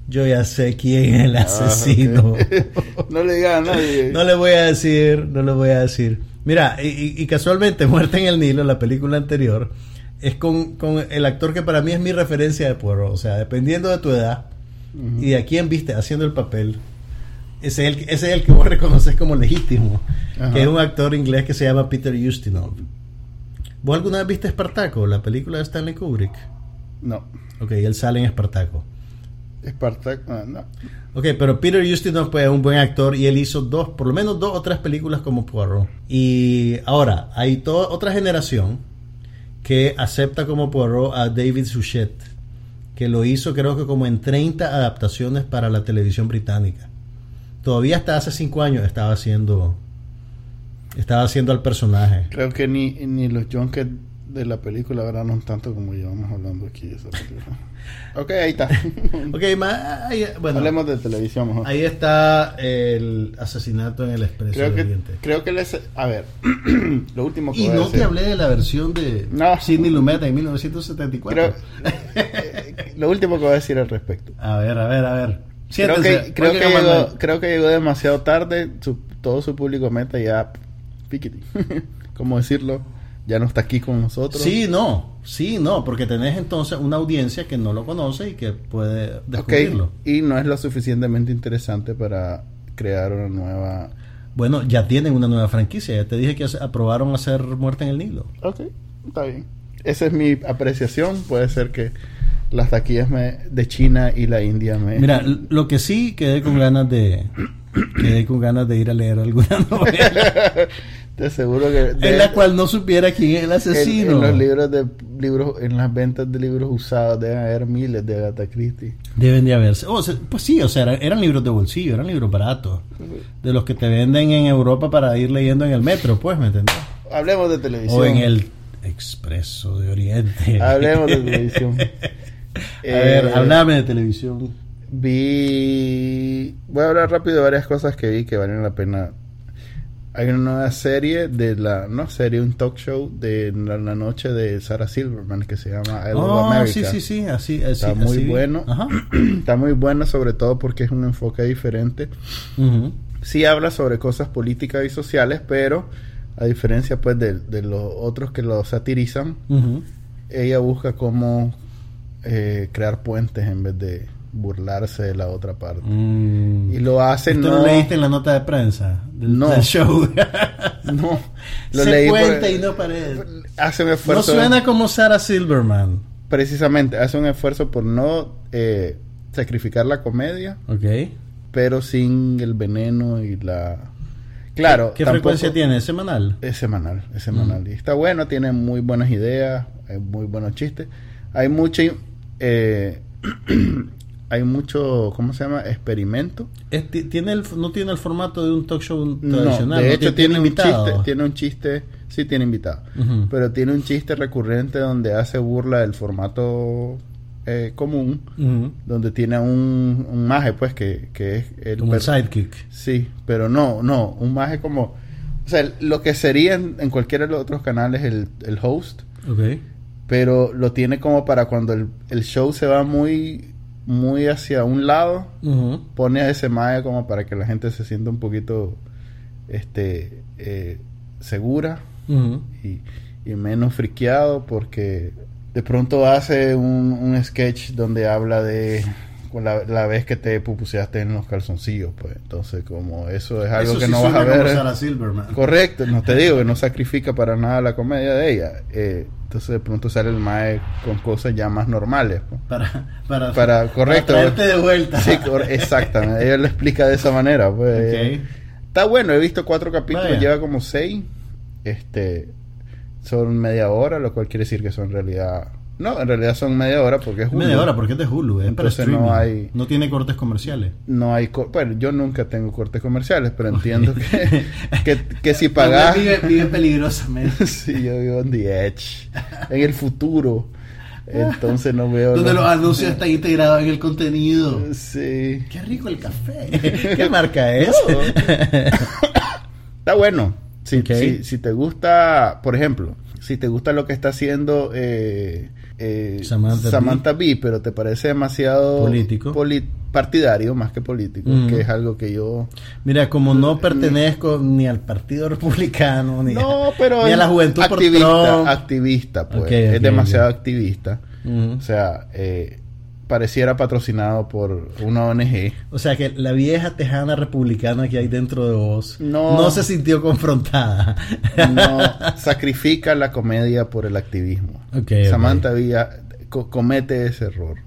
S2: Yo ya sé quién es el asesino.
S1: Ah, okay. no le digas a nadie.
S2: No le voy a decir, no le voy a decir. Mira, y, y, casualmente Muerte en el Nilo, la película anterior, es con, con, el actor que para mí es mi referencia de Poirot. O sea, dependiendo de tu edad uh -huh. y a quién viste haciendo el papel, ese es el, ese es el que vos reconoces como legítimo. Que es un actor inglés que se llama Peter Ustinov. ¿Vos alguna vez viste Espartaco, la película de Stanley Kubrick?
S1: No.
S2: Ok, él sale en Espartaco.
S1: Espartaco, ah, no.
S2: Ok, pero Peter Ustinov pues, es un buen actor y él hizo dos, por lo menos dos o tres películas como Poirot. Y ahora, hay toda otra generación que acepta como Poirot a David Suchet, que lo hizo creo que como en 30 adaptaciones para la televisión británica. Todavía hasta hace 5 años estaba haciendo estaba haciendo al personaje.
S1: Creo que ni, ni los junkets de la película agarraron tanto como llevamos hablando aquí de esa película. ok, ahí está.
S2: ok, ma, ahí, bueno,
S1: hablemos de televisión mejor.
S2: Ahí está el asesinato en el Expreso
S1: creo que,
S2: Oriente.
S1: Creo que les, a ver, lo último que
S2: Y
S1: voy
S2: no
S1: a decir.
S2: te hablé de la versión de
S1: No.
S2: Sidney Lumet en 1974.
S1: Creo- eh, lo último que voy a decir al respecto.
S2: A ver, a ver, a ver.
S1: Creo que, creo, que llegó, creo que llegó demasiado tarde. su- todo su público meta ya. Piquiti. ¿Cómo decirlo? Ya no está aquí con nosotros.
S2: Sí, no, sí, no, porque tenés entonces una audiencia que no lo conoce y que puede descubrirlo.
S1: Y no es lo suficientemente interesante para crear una nueva.
S2: Bueno, ya tienen una nueva franquicia. Ya te dije que aprobaron hacer Muerte en el Nilo.
S1: Ok, está bien. Esa es mi apreciación. Puede ser que las taquillas me- de China y la India me.
S2: Mira, lo que sí quedé con ganas de quedé con ganas de ir a leer alguna novela
S1: Te aseguro que. de-
S2: en la cual no supiera quién es el asesino.
S1: en los libros de libros, en las ventas de libros usados deben haber miles de Agatha Christie.
S2: Deben de haberse. Oh, se- pues sí, o sea, eran, eran libros de bolsillo, eran libros baratos. De los que te venden en Europa para ir leyendo en el metro, pues, ¿me entiendes?
S1: Hablemos de televisión.
S2: O en el Expreso de Oriente.
S1: Hablemos de televisión.
S2: a ver,
S1: Eh,
S2: hablame de televisión.
S1: Vi. Voy a hablar rápido de varias cosas que vi que valen la pena. Hay una nueva serie de la. No serie, un talk show de la, la noche de Sarah Silverman que se llama I Love
S2: Oh,
S1: America.
S2: sí, sí, sí, así, así
S1: Está muy
S2: así
S1: bueno.
S2: Ajá.
S1: Está muy bueno, sobre todo porque es un enfoque diferente. Sí habla sobre cosas políticas y sociales, pero a diferencia pues de, de los otros que lo satirizan, ella busca cómo eh, crear puentes en vez de burlarse de la otra parte. Mm. Y lo hacen
S2: ¿Esto no... lo leíste en la nota de prensa del,
S1: no.
S2: show?
S1: no.
S2: Lo Se leí cuenta y no parece.
S1: Hace un esfuerzo.
S2: No suena como Sarah Silverman.
S1: Precisamente, hace un esfuerzo por no eh, sacrificar la comedia.
S2: Ok.
S1: Pero sin el veneno y la... Claro.
S2: ¿Qué, frecuencia tiene? ¿Es semanal?
S1: Es semanal, es semanal. Mm. Y está bueno, tiene muy buenas ideas, muy buenos chistes. Hay mucho... Eh, hay mucho, ¿cómo se llama? Experimento.
S2: tiene el, no tiene el formato de un talk show tradicional.
S1: de hecho, tiene, un chiste, tiene un chiste, sí tiene invitado, pero tiene un chiste recurrente donde hace burla del formato eh, común, donde tiene un, un maje, pues, que, que es
S2: el... Como sidekick.
S1: Sí, pero no, no, un maje como... O sea, lo que sería en, cualquiera de los otros canales el, el host.
S2: Ok.
S1: Pero lo tiene como para cuando el, el show se va muy muy hacia un lado, pone a ese maya como para que la gente se sienta un poquito este eh, segura y, menos friqueado porque de pronto hace un, un sketch donde habla de la, la, vez que te pupuseaste en los calzoncillos, pues entonces como eso es algo que no vas a ver. Correcto, no te digo que no sacrifica para nada la comedia de ella. Eh, entonces de pronto sale el mae con cosas ya más normales. Pues.
S2: Para, para,
S1: para, correcto.
S2: Para de vuelta.
S1: Sí, exactamente. ella lo explica de esa manera. Pues. Está bueno, he visto cuatro capítulos, lleva como seis. Este, son media hora, lo cual quiere decir que son en realidad no, en realidad son media hora porque es
S2: Hulu. Media hora porque es de Hulu, es Entonces no hay... No tiene cortes comerciales.
S1: No hay... Bueno, yo nunca tengo cortes comerciales, pero entiendo que, que, que, si pagas...
S2: Vive, vive peligrosamente.
S1: sí, yo vivo en The Edge. En el futuro. Entonces no veo...
S2: Donde los anuncios están integrados en el contenido.
S1: Sí.
S2: Qué rico el café. ¿Qué marca es?
S1: Está bueno. Si, si, si te gusta, por ejemplo, si te gusta lo que está haciendo... Eh, eh, Samantha, Bee. pero te parece demasiado
S2: político,
S1: partidario más que político, que es algo que yo...
S2: Mira, como no mm, pertenezco ni al Partido Republicano, ni,
S1: no, pero
S2: a, la juventud
S1: activista, activista, pues, es demasiado activista. O sea, eh, pareciera patrocinado por una ONG.
S2: O sea que la vieja tejana republicana que hay dentro de vos no, se sintió confrontada.
S1: no, sacrifica la comedia por el activismo. Samantha Villa comete ese error.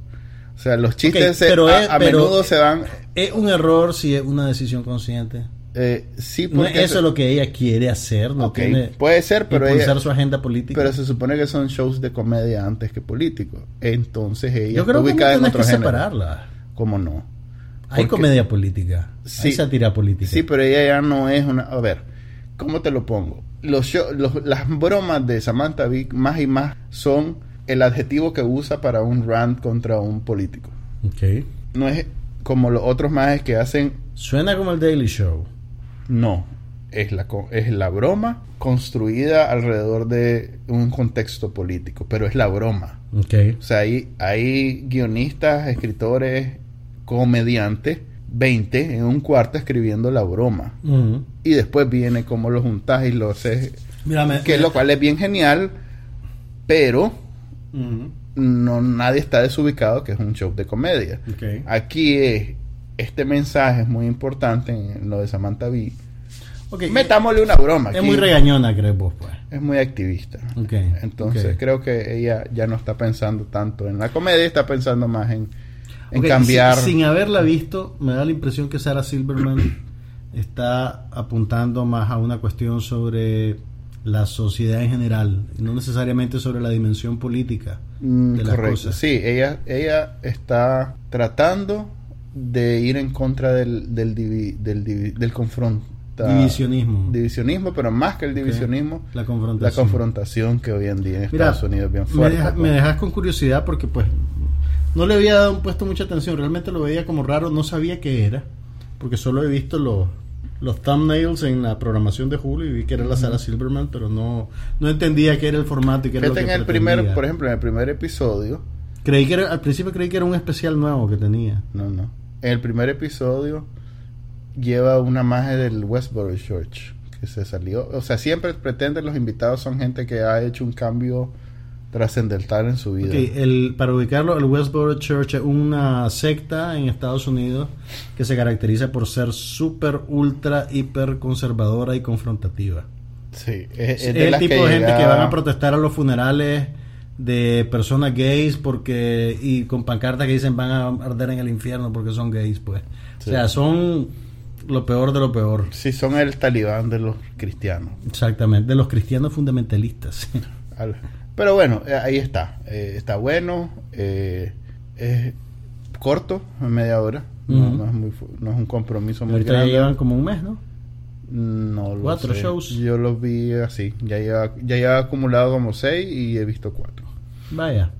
S1: O sea, los chistes a, menudo se van...
S2: ¿Es un error si es una decisión consciente?
S1: Eh, sí,
S2: porque eso es lo que ella quiere hacer, no
S1: puede ser, pero ella,
S2: su agenda política.
S1: Pero se supone que son shows de comedia antes que políticos. Entonces ella
S2: Yo creo que en otro que separarla.
S1: ¿Cómo no?
S2: Hay comedia política,
S1: sí,
S2: hay sátira política.
S1: Sí, pero ella ya no es una, a ver, ¿cómo te lo pongo? Los, las bromas de Samantha Vick más y más son el adjetivo que usa para un rant contra un político.
S2: Ok.
S1: No es como los otros más que hacen.
S2: Suena como el Daily Show.
S1: No, es la, es la broma construida alrededor de un contexto político, pero es la broma.
S2: Okay.
S1: O sea, hay, hay guionistas, escritores, comediantes, 20 en un cuarto escribiendo la broma. Y después viene como lo juntas y lo haces. que lo cual es bien genial, pero no nadie está desubicado que es un show de comedia. Aquí es este mensaje es muy importante en lo de Samantha Bee. Metámosle una broma.
S2: Es muy regañona, creo vos, pues.
S1: Es muy activista. Entonces creo que ella ya no está pensando tanto en la comedia, está pensando más en, cambiar.
S2: Sin, haberla visto, me da la impresión que Sarah Silverman está apuntando más a una cuestión sobre la sociedad en general, no necesariamente sobre la dimensión política
S1: mm, de correcto. Sí, ella, ella está tratando de ir en contra del, del, del, del confronto.
S2: Divisionismo.
S1: Divisionismo, pero más que el divisionismo,
S2: la, confrontación.
S1: la confrontación que hoy en día en Estados Unidos es bien fuerte.
S2: Me, me, dejas con curiosidad porque pues no le había dado, puesto mucha atención, realmente lo veía como raro, no sabía qué era, porque solo he visto los, los thumbnails en la programación de Julio y vi que era la Sara Silverman, pero no, no entendía qué era el formato y qué era lo que
S1: en el primer, por ejemplo, en el primer episodio
S2: Creí que al principio creí que era un especial nuevo que tenía.
S1: No, no el primer episodio lleva una magia del Westboro Church que se salió. O sea, siempre pretenden los invitados son gente que ha hecho un cambio trascendental en su vida.
S2: El, para ubicarlo, el Westboro Church es una secta en Estados Unidos que se caracteriza por ser súper, ultra, hiper conservadora y confrontativa.
S1: Sí,
S2: es, el tipo de gente que van a protestar a los funerales de personas gays porque y con pancartas que dicen van a arder en el infierno porque son gays, pues. O sea, son lo peor de lo peor.
S1: Sí, son el talibán de los cristianos.
S2: Exactamente, de los cristianos fundamentalistas.
S1: Pero bueno, eh, ahí está. Eh, está bueno. Eh, es corto, media hora. no, es muy, no, es un compromiso muy
S2: grande. ya llevan como un mes, ¿no?
S1: No lo
S2: Cuatro shows.
S1: Yo los vi así. Ya lleva, ya acumulado como seis y he visto cuatro.
S2: Vaya.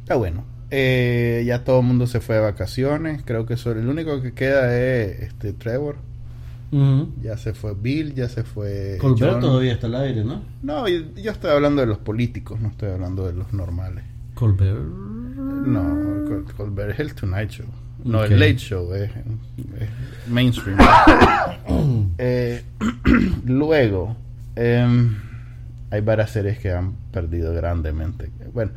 S1: Está bueno. ya todo el mundo se fue de vacaciones. Creo que solo el único que queda es este Trevor. Ya se fue Bill, ya se fue.
S2: Colbert todavía está al aire, ¿no?
S1: No, yo, estoy hablando de los políticos, no estoy hablando de los normales.
S2: Colbert.
S1: No, Colbert es el Tonight Show. No, el Late Show es, mainstream. Eh, luego, em, hay varias series que han perdido grandemente. Bueno,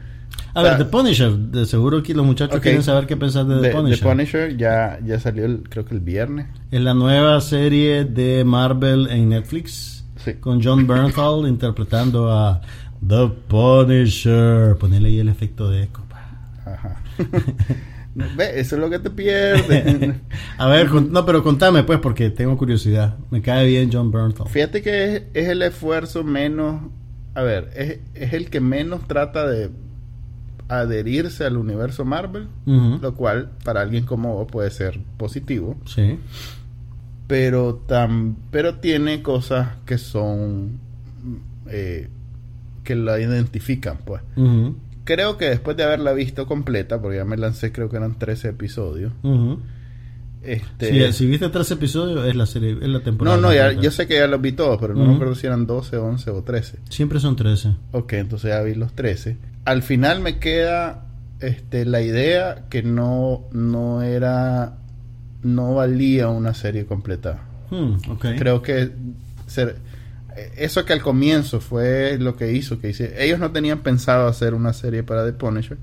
S2: a ver, The Punisher, de seguro que los muchachos quieren saber qué pensar de The, Punisher.
S1: The Punisher ya, ya salió, el, creo que el viernes.
S2: Es la nueva serie de Marvel en Netflix. Con John Bernthal interpretando a The Punisher. Ponele ahí el efecto de eco. Ajá.
S1: Ve, eso es lo que te pierdes.
S2: a ver, no, pero contame pues, porque tengo curiosidad. Me cae bien John Bernthal.
S1: Fíjate que es, es el esfuerzo menos. A ver, es, es el que menos trata de adherirse al universo Marvel, lo cual para alguien como vos puede ser positivo.
S2: Sí.
S1: Pero, tam, pero tiene cosas que son eh, que la identifican, pues. Creo que después de haberla visto completa, porque ya me lancé, creo que eran 13 episodios.
S2: Este, si viste 13 episodios, es la serie, es la temporada.
S1: No, no, yo sé que ya los vi todos, pero no me acuerdo si eran 12, 11 o 13.
S2: Siempre son 13.
S1: Ok, entonces ya vi los 13 al final me queda este, la idea que no, no era, no valía una serie completa.
S2: Hmm,
S1: Creo que ser, eso que al comienzo fue lo que hizo que hice. Ellos no tenían pensado hacer una serie para The Punisher,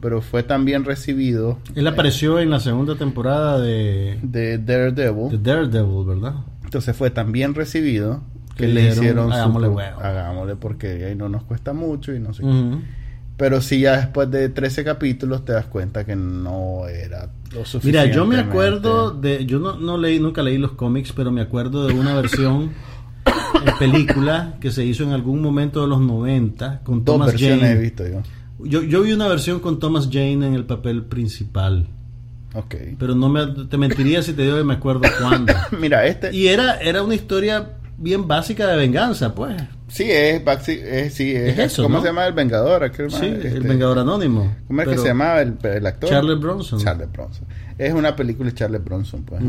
S1: pero fue tan bien recibido.
S2: Él apareció en la segunda temporada de,
S1: de Daredevil.
S2: De Daredevil, ¿verdad?
S1: Entonces fue tan bien recibido que, le hicieron
S2: hagámosle,
S1: hagámosle porque ahí no nos cuesta mucho y no sé qué. Pero si ya después de 13 capítulos te das cuenta que no era lo suficiente.
S2: Mira, yo me acuerdo de. Yo no, no leí, nunca leí los cómics, pero me acuerdo de una versión película que se hizo en algún momento de los 90 con
S1: Dos
S2: Thomas
S1: he visto yo.
S2: yo. Yo vi una versión con Thomas Jane en el papel principal.
S1: Ok.
S2: Pero no me, te mentiría si te digo que me acuerdo cuándo.
S1: Mira, este.
S2: Y era, era una historia bien básica de venganza, pues.
S1: Sí, es, es, sí, es, eso, ¿Cómo se llama el Vengador?
S2: sí, el este, Vengador Anónimo.
S1: ¿Cómo es que se llamaba el, el, actor?
S2: Charles Bronson.
S1: Charles Bronson. Es una película de Charles Bronson, pues.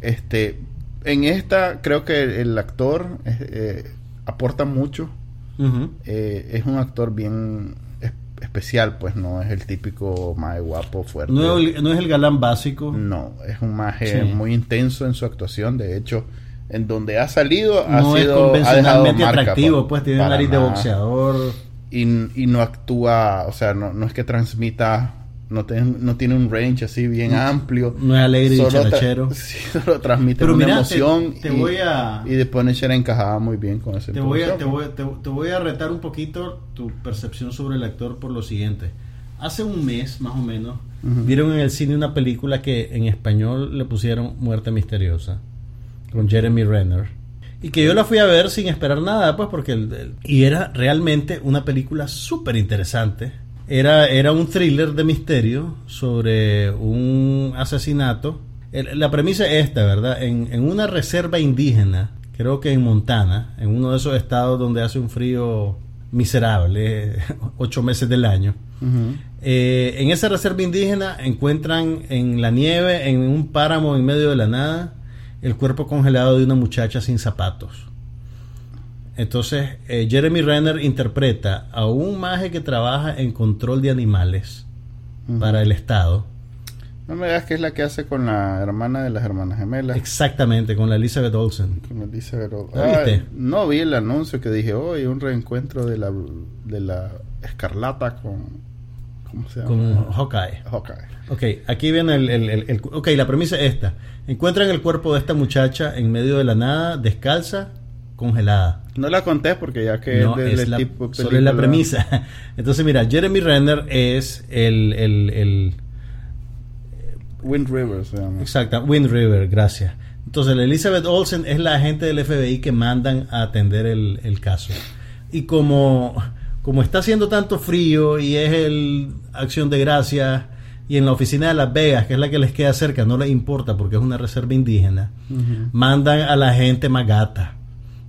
S1: este, en esta creo que el actor eh, aporta mucho. Eh, es un actor bien especial, pues no es el típico más guapo, fuerte.
S2: No, no, es el galán básico.
S1: No, es un maje muy intenso en su actuación. De hecho, en donde ha salido ha sido es
S2: convencionalmente atractivo, pues, tiene un nariz de boxeador
S1: y, y, no actúa, o sea, no, no es que transmita no, no tiene un range así bien amplio.
S2: No es alegre y charachero.
S1: solo transmite una emoción. Te, y, voy a. Y de Punisher encajaba muy bien con ese
S2: te voy, a, te, voy, te, voy a retar un poquito tu percepción sobre el actor por lo siguiente. Hace un mes, más o menos, vieron en el cine una película que en español le pusieron Muerte Misteriosa con Jeremy Renner. Y que yo la fui a ver sin esperar nada, pues porque... El, y era realmente una película súper interesante. Era, era un thriller de misterio sobre un asesinato. la premisa es esta, ¿verdad? En, en, una reserva indígena, creo que en Montana, en uno de esos estados donde hace un frío miserable, ocho meses del año. Eh, en esa reserva indígena encuentran en la nieve, en un páramo en medio de la nada, el cuerpo congelado de una muchacha sin zapatos. Entonces, eh, Jeremy Renner interpreta a un maje que trabaja en control de animales para el Estado
S1: No me digas que es la que hace con la hermana de las hermanas gemelas.
S2: Exactamente, con la Elizabeth Olsen.
S1: Con Elizabeth Olsen. no vi el anuncio que dije, hoy un reencuentro de la, de la escarlata con...
S2: ¿Cómo se llama? Con Hawkeye.
S1: Hawkeye.
S2: Ok, aquí viene el, el, el, Ok, la premisa es esta. Encuentran el cuerpo de esta muchacha en medio de la nada, descalza, congelada.
S1: No la conté porque ya que
S2: no, es, la, tipo solo es la premisa. Entonces, mira, Jeremy Renner es el, el,
S1: Wind River se llama.
S2: Exacto, Wind River, gracias. Entonces, Elizabeth Olsen es la agente del FBI que mandan a atender el, el caso. Y como, como está haciendo tanto frío y es el acción de gracia y en la oficina de Las Vegas, que es la que les queda cerca, no les importa porque es una reserva indígena, mandan a la gente más gata.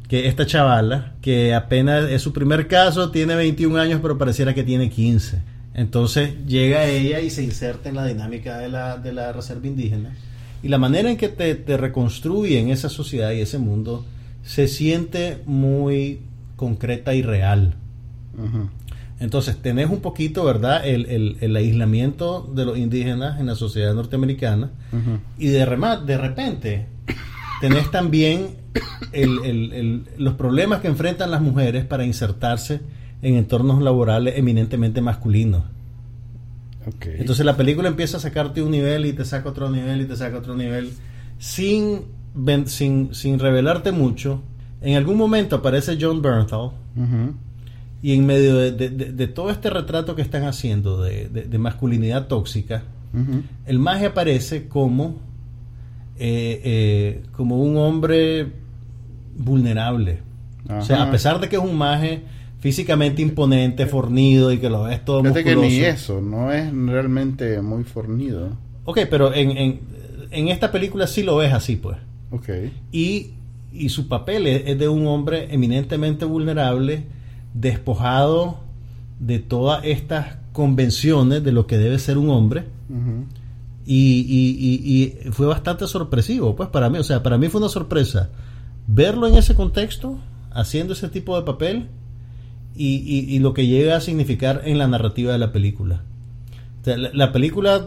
S2: Que esta chavala, que apenas es su primer caso, tiene 21 años, pero pareciera que tiene 15. Entonces llega ella y se inserta en la dinámica de la, de la reserva indígena. Y la manera en que te, te reconstruyen esa sociedad y ese mundo se siente muy concreta y real. Entonces, tenés un poquito, ¿verdad?, el, el, aislamiento de los indígenas en la sociedad norteamericana y de, de repente tenés también los problemas que enfrentan las mujeres para insertarse en entornos laborales eminentemente masculinos. Entonces la película empieza a sacarte un nivel y te saca otro nivel y te saca otro nivel sin, sin, sin revelarte mucho. En algún momento aparece John Bernthal y en medio de, todo este retrato que están haciendo de, masculinidad tóxica, el maje aparece como, eh, eh, como un hombre vulnerable. O sea, a pesar de que es un maje físicamente imponente, fornido y que lo ves todo
S1: Fíjate que ni eso, no es realmente muy fornido.
S2: Ok, pero en, en, esta película sí lo ves así, pues.
S1: Ok.
S2: Y, y su papel es de un hombre eminentemente vulnerable despojado de todas estas convenciones de lo que debe ser un hombre. y, fue bastante sorpresivo, pues para mí, o sea, para mí fue una sorpresa verlo en ese contexto, haciendo ese tipo de papel y, lo que llega a significar en la narrativa de la película. la, película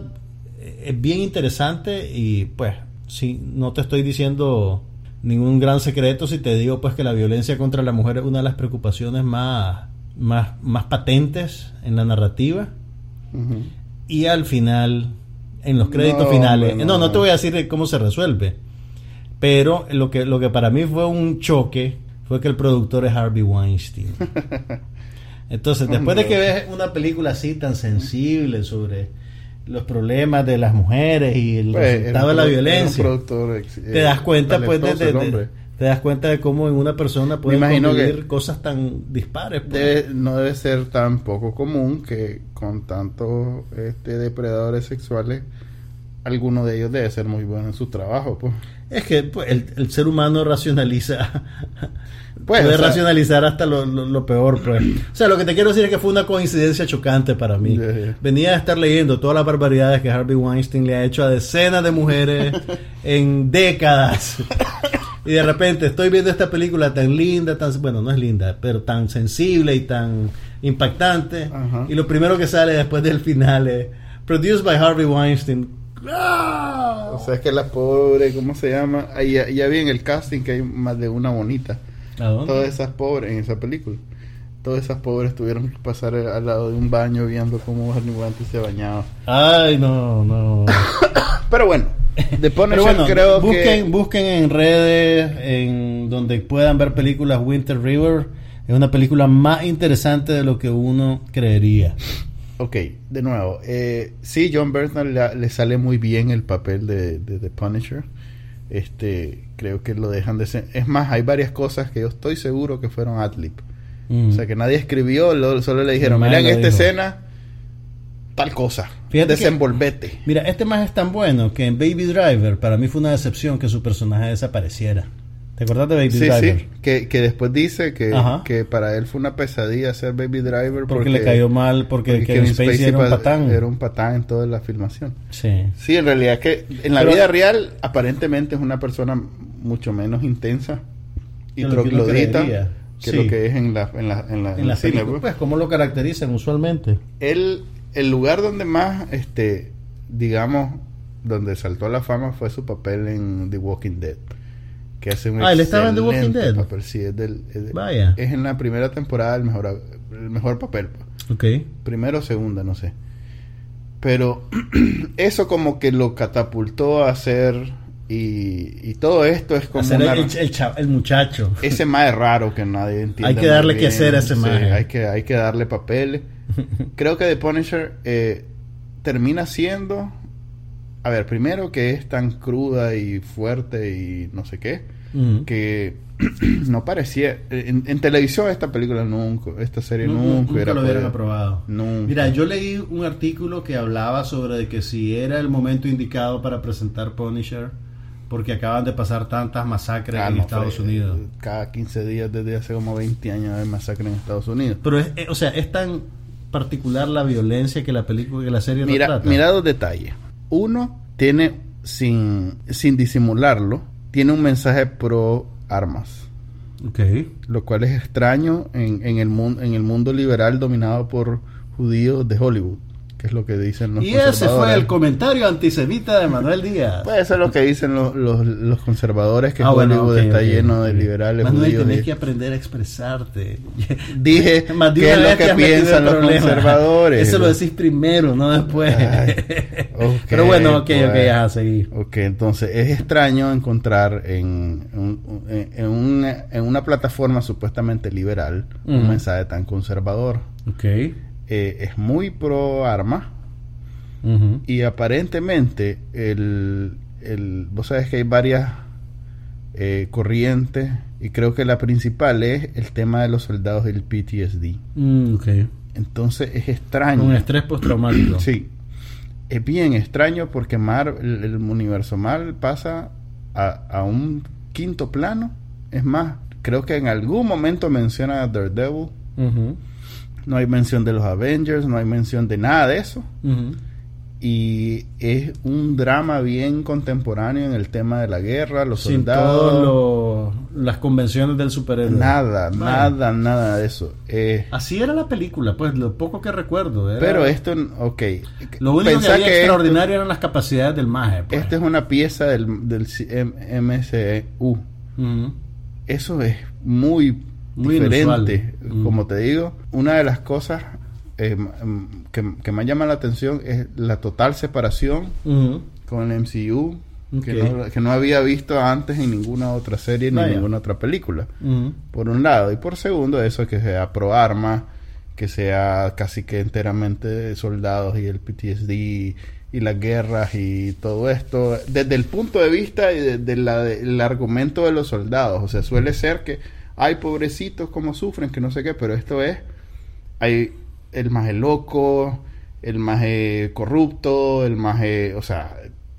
S2: es bien interesante y pues, si no te estoy diciendo ningún gran secreto si te digo pues que la violencia contra la mujer es una de las preocupaciones más, más, más patentes en la narrativa. Y al final, en los créditos finales, no, no, te voy a decir cómo se resuelve, pero lo que, lo que para mí fue un choque fue que el productor es Harvey Weinstein. Entonces, después de que ves una película así tan sensible sobre los problemas de las mujeres y el pues, resultado de la violencia. te das cuenta pues de, te das cuenta de cómo en una persona pueden convivir cosas tan dispares.
S1: Pues. no debe ser tan poco común que con tantos este, depredadores sexuales alguno de ellos debe ser muy bueno en su trabajo. Pues.
S2: Es que pues, el, ser humano racionaliza puede racionalizar hasta lo, peor, pues. O sea, lo que te quiero decir es que fue una coincidencia chocante para mí. Venía a estar leyendo todas las barbaridades que Harvey Weinstein le ha hecho a decenas de mujeres en décadas. Y de repente estoy viendo esta película tan linda, tan bueno, no es linda, pero tan sensible y tan impactante. Y lo primero que sale después del final es Produced by Harvey Weinstein.
S1: O sea, es que la pobre, ¿cómo se llama? Ahí ya vi en el casting que hay más de una bonita. Todas esas pobres en esa película. Todas esas pobres tuvieron que pasar al lado de un baño viendo cómo Barney Guante se bañaba.
S2: Ay, no, no.
S1: Pero bueno,
S2: The Punisher creo busquen, que... Busquen en redes, en donde puedan ver películas Winter River. Es una película más interesante de lo que uno creería.
S1: Ok, de nuevo. Eh, sí, John Bernthal le, sale muy bien el papel de, de The Punisher. Este, creo que lo dejan de ser. Es más, hay varias cosas que yo estoy seguro que fueron adlib. Mm. O sea, que nadie escribió, solo le dijeron, mira en esta escena tal cosa. Fíjate desenvolvete.
S2: mira, este más es tan bueno que en Baby Driver para mí fue una decepción que su personaje desapareciera. ¿Te acordás de Baby Driver? Sí,
S1: que, que después dice que, que, para él fue una pesadilla ser Baby Driver
S2: porque, le cayó mal, porque, Kevin, Spacey, era un patán.
S1: Era un patán en toda la filmación.
S2: Sí.
S1: Sí, en realidad que en la vida real aparentemente es una persona mucho menos intensa y troglodita que, lo que es en la en la, en la,
S2: en la cine, pues. pues. ¿cómo lo caracterizan usualmente?
S1: Él, el lugar donde más, este, digamos, donde saltó a la fama fue su papel en The Walking Dead. Que hace un
S2: Ah, él estaba en The Walking Dead.
S1: papel, sí, es, del- es
S2: Vaya.
S1: es en la primera temporada el mejor, el mejor papel. pues.
S2: Ok.
S1: Primero o segunda, no sé. Pero eso como que lo catapultó a ser... Y, y todo esto es como una-
S2: el, el cha- el muchacho.
S1: ese más raro que nadie entiende.
S2: Hay que darle
S1: bien.
S2: que hacer a ese
S1: Sí, hay que, hay que darle papeles. Creo que The Punisher eh, termina siendo. A ver, primero que es tan cruda y fuerte y no sé qué.
S2: Ujú.
S1: Que no parecía. En, en televisión, esta película nunca. Esta serie
S2: Nu-
S1: nunca,
S2: nunca
S1: hubiera
S2: lo hubieran aprobado.
S1: Nunca.
S2: Mira, yo leí un artículo que hablaba sobre de que si era el momento indicado para presentar Punisher, porque acaban de pasar tantas masacres
S1: Ah,
S2: en
S1: no,
S2: Estados
S1: fue,
S2: Unidos.
S1: eh, Cada 15 días desde hace como 20 años hay masacre en Estados Unidos.
S2: Pero, es, eh, o sea, es tan particular la violencia que la película, que la serie
S1: Mira,
S2: retrata.
S1: mira dos detalles. Uno, tiene, sin, sin disimularlo, tiene un mensaje pro armas. Lo cual es extraño en, en, el, mundo en el mundo liberal dominado por judíos de Hollywood. Que es lo que dicen los
S2: Y ese fue
S1: conservadores.
S2: el comentario antisemita de Manuel Díaz.
S1: Pues eso es lo que dicen los, los, los conservadores, que
S2: Ah, bueno,
S1: Hollywood está lleno de liberales
S2: Manuel,
S1: judíos.
S2: tenés
S1: y-
S2: que aprender a expresarte.
S1: Dije qué es lo que
S2: en
S1: piensan los conservadores.
S2: Eso lo decís primero, no después.
S1: Ay,
S2: Pero bueno, ok,
S1: pues.
S2: ok, ya, seguí.
S1: Ok, entonces es extraño encontrar en, un- en, una, en una plataforma supuestamente liberal un mensaje tan conservador.
S2: Ok.
S1: Eh, es muy pro arma y aparentemente el, el, vos sabes que hay varias eh, corrientes y creo que la principal es el tema de los soldados del PTSD.
S2: Mm.
S1: Entonces es extraño.
S2: Un estrés postraumático.
S1: Sí. Es bien extraño porque Mar, el, el universo Marvel pasa a, a un quinto plano. Es más, creo que en algún momento menciona a Daredevil. No hay mención de los Avengers, no hay mención de nada de eso. Y es un drama bien contemporáneo en el tema de la guerra, los
S2: Sin
S1: soldados.
S2: todas las convenciones del superhéroe.
S1: Nada, nada, nada de eso. Eh,
S2: Así era la película, pues lo poco que recuerdo. era-
S1: pero esto, ok.
S2: Lo único
S1: Pensá
S2: que había
S1: esto-
S2: extraordinario eran las capacidades del maje. Pues.
S1: Esta es una pieza del, del MCU.
S2: Ujú.
S1: Eso es muy,
S2: Muy
S1: diferente.
S2: inusual. Mm.
S1: Como te digo, una de las cosas eh, que, que me llama la atención es la total separación con el MCU. Que, no, que no había visto antes en ninguna otra serie ni en ninguna otra película. Por un lado. Y por segundo, eso que sea pro arma, que sea casi que enteramente de soldados y el PTSD y las guerras y todo esto. Desde el punto de vista y de- de la- del argumento de los soldados. O sea, suele ser que hay pobrecitos como sufren, que no sé qué, pero esto es. Hay el maje loco, el maje corrupto, el maje. O sea,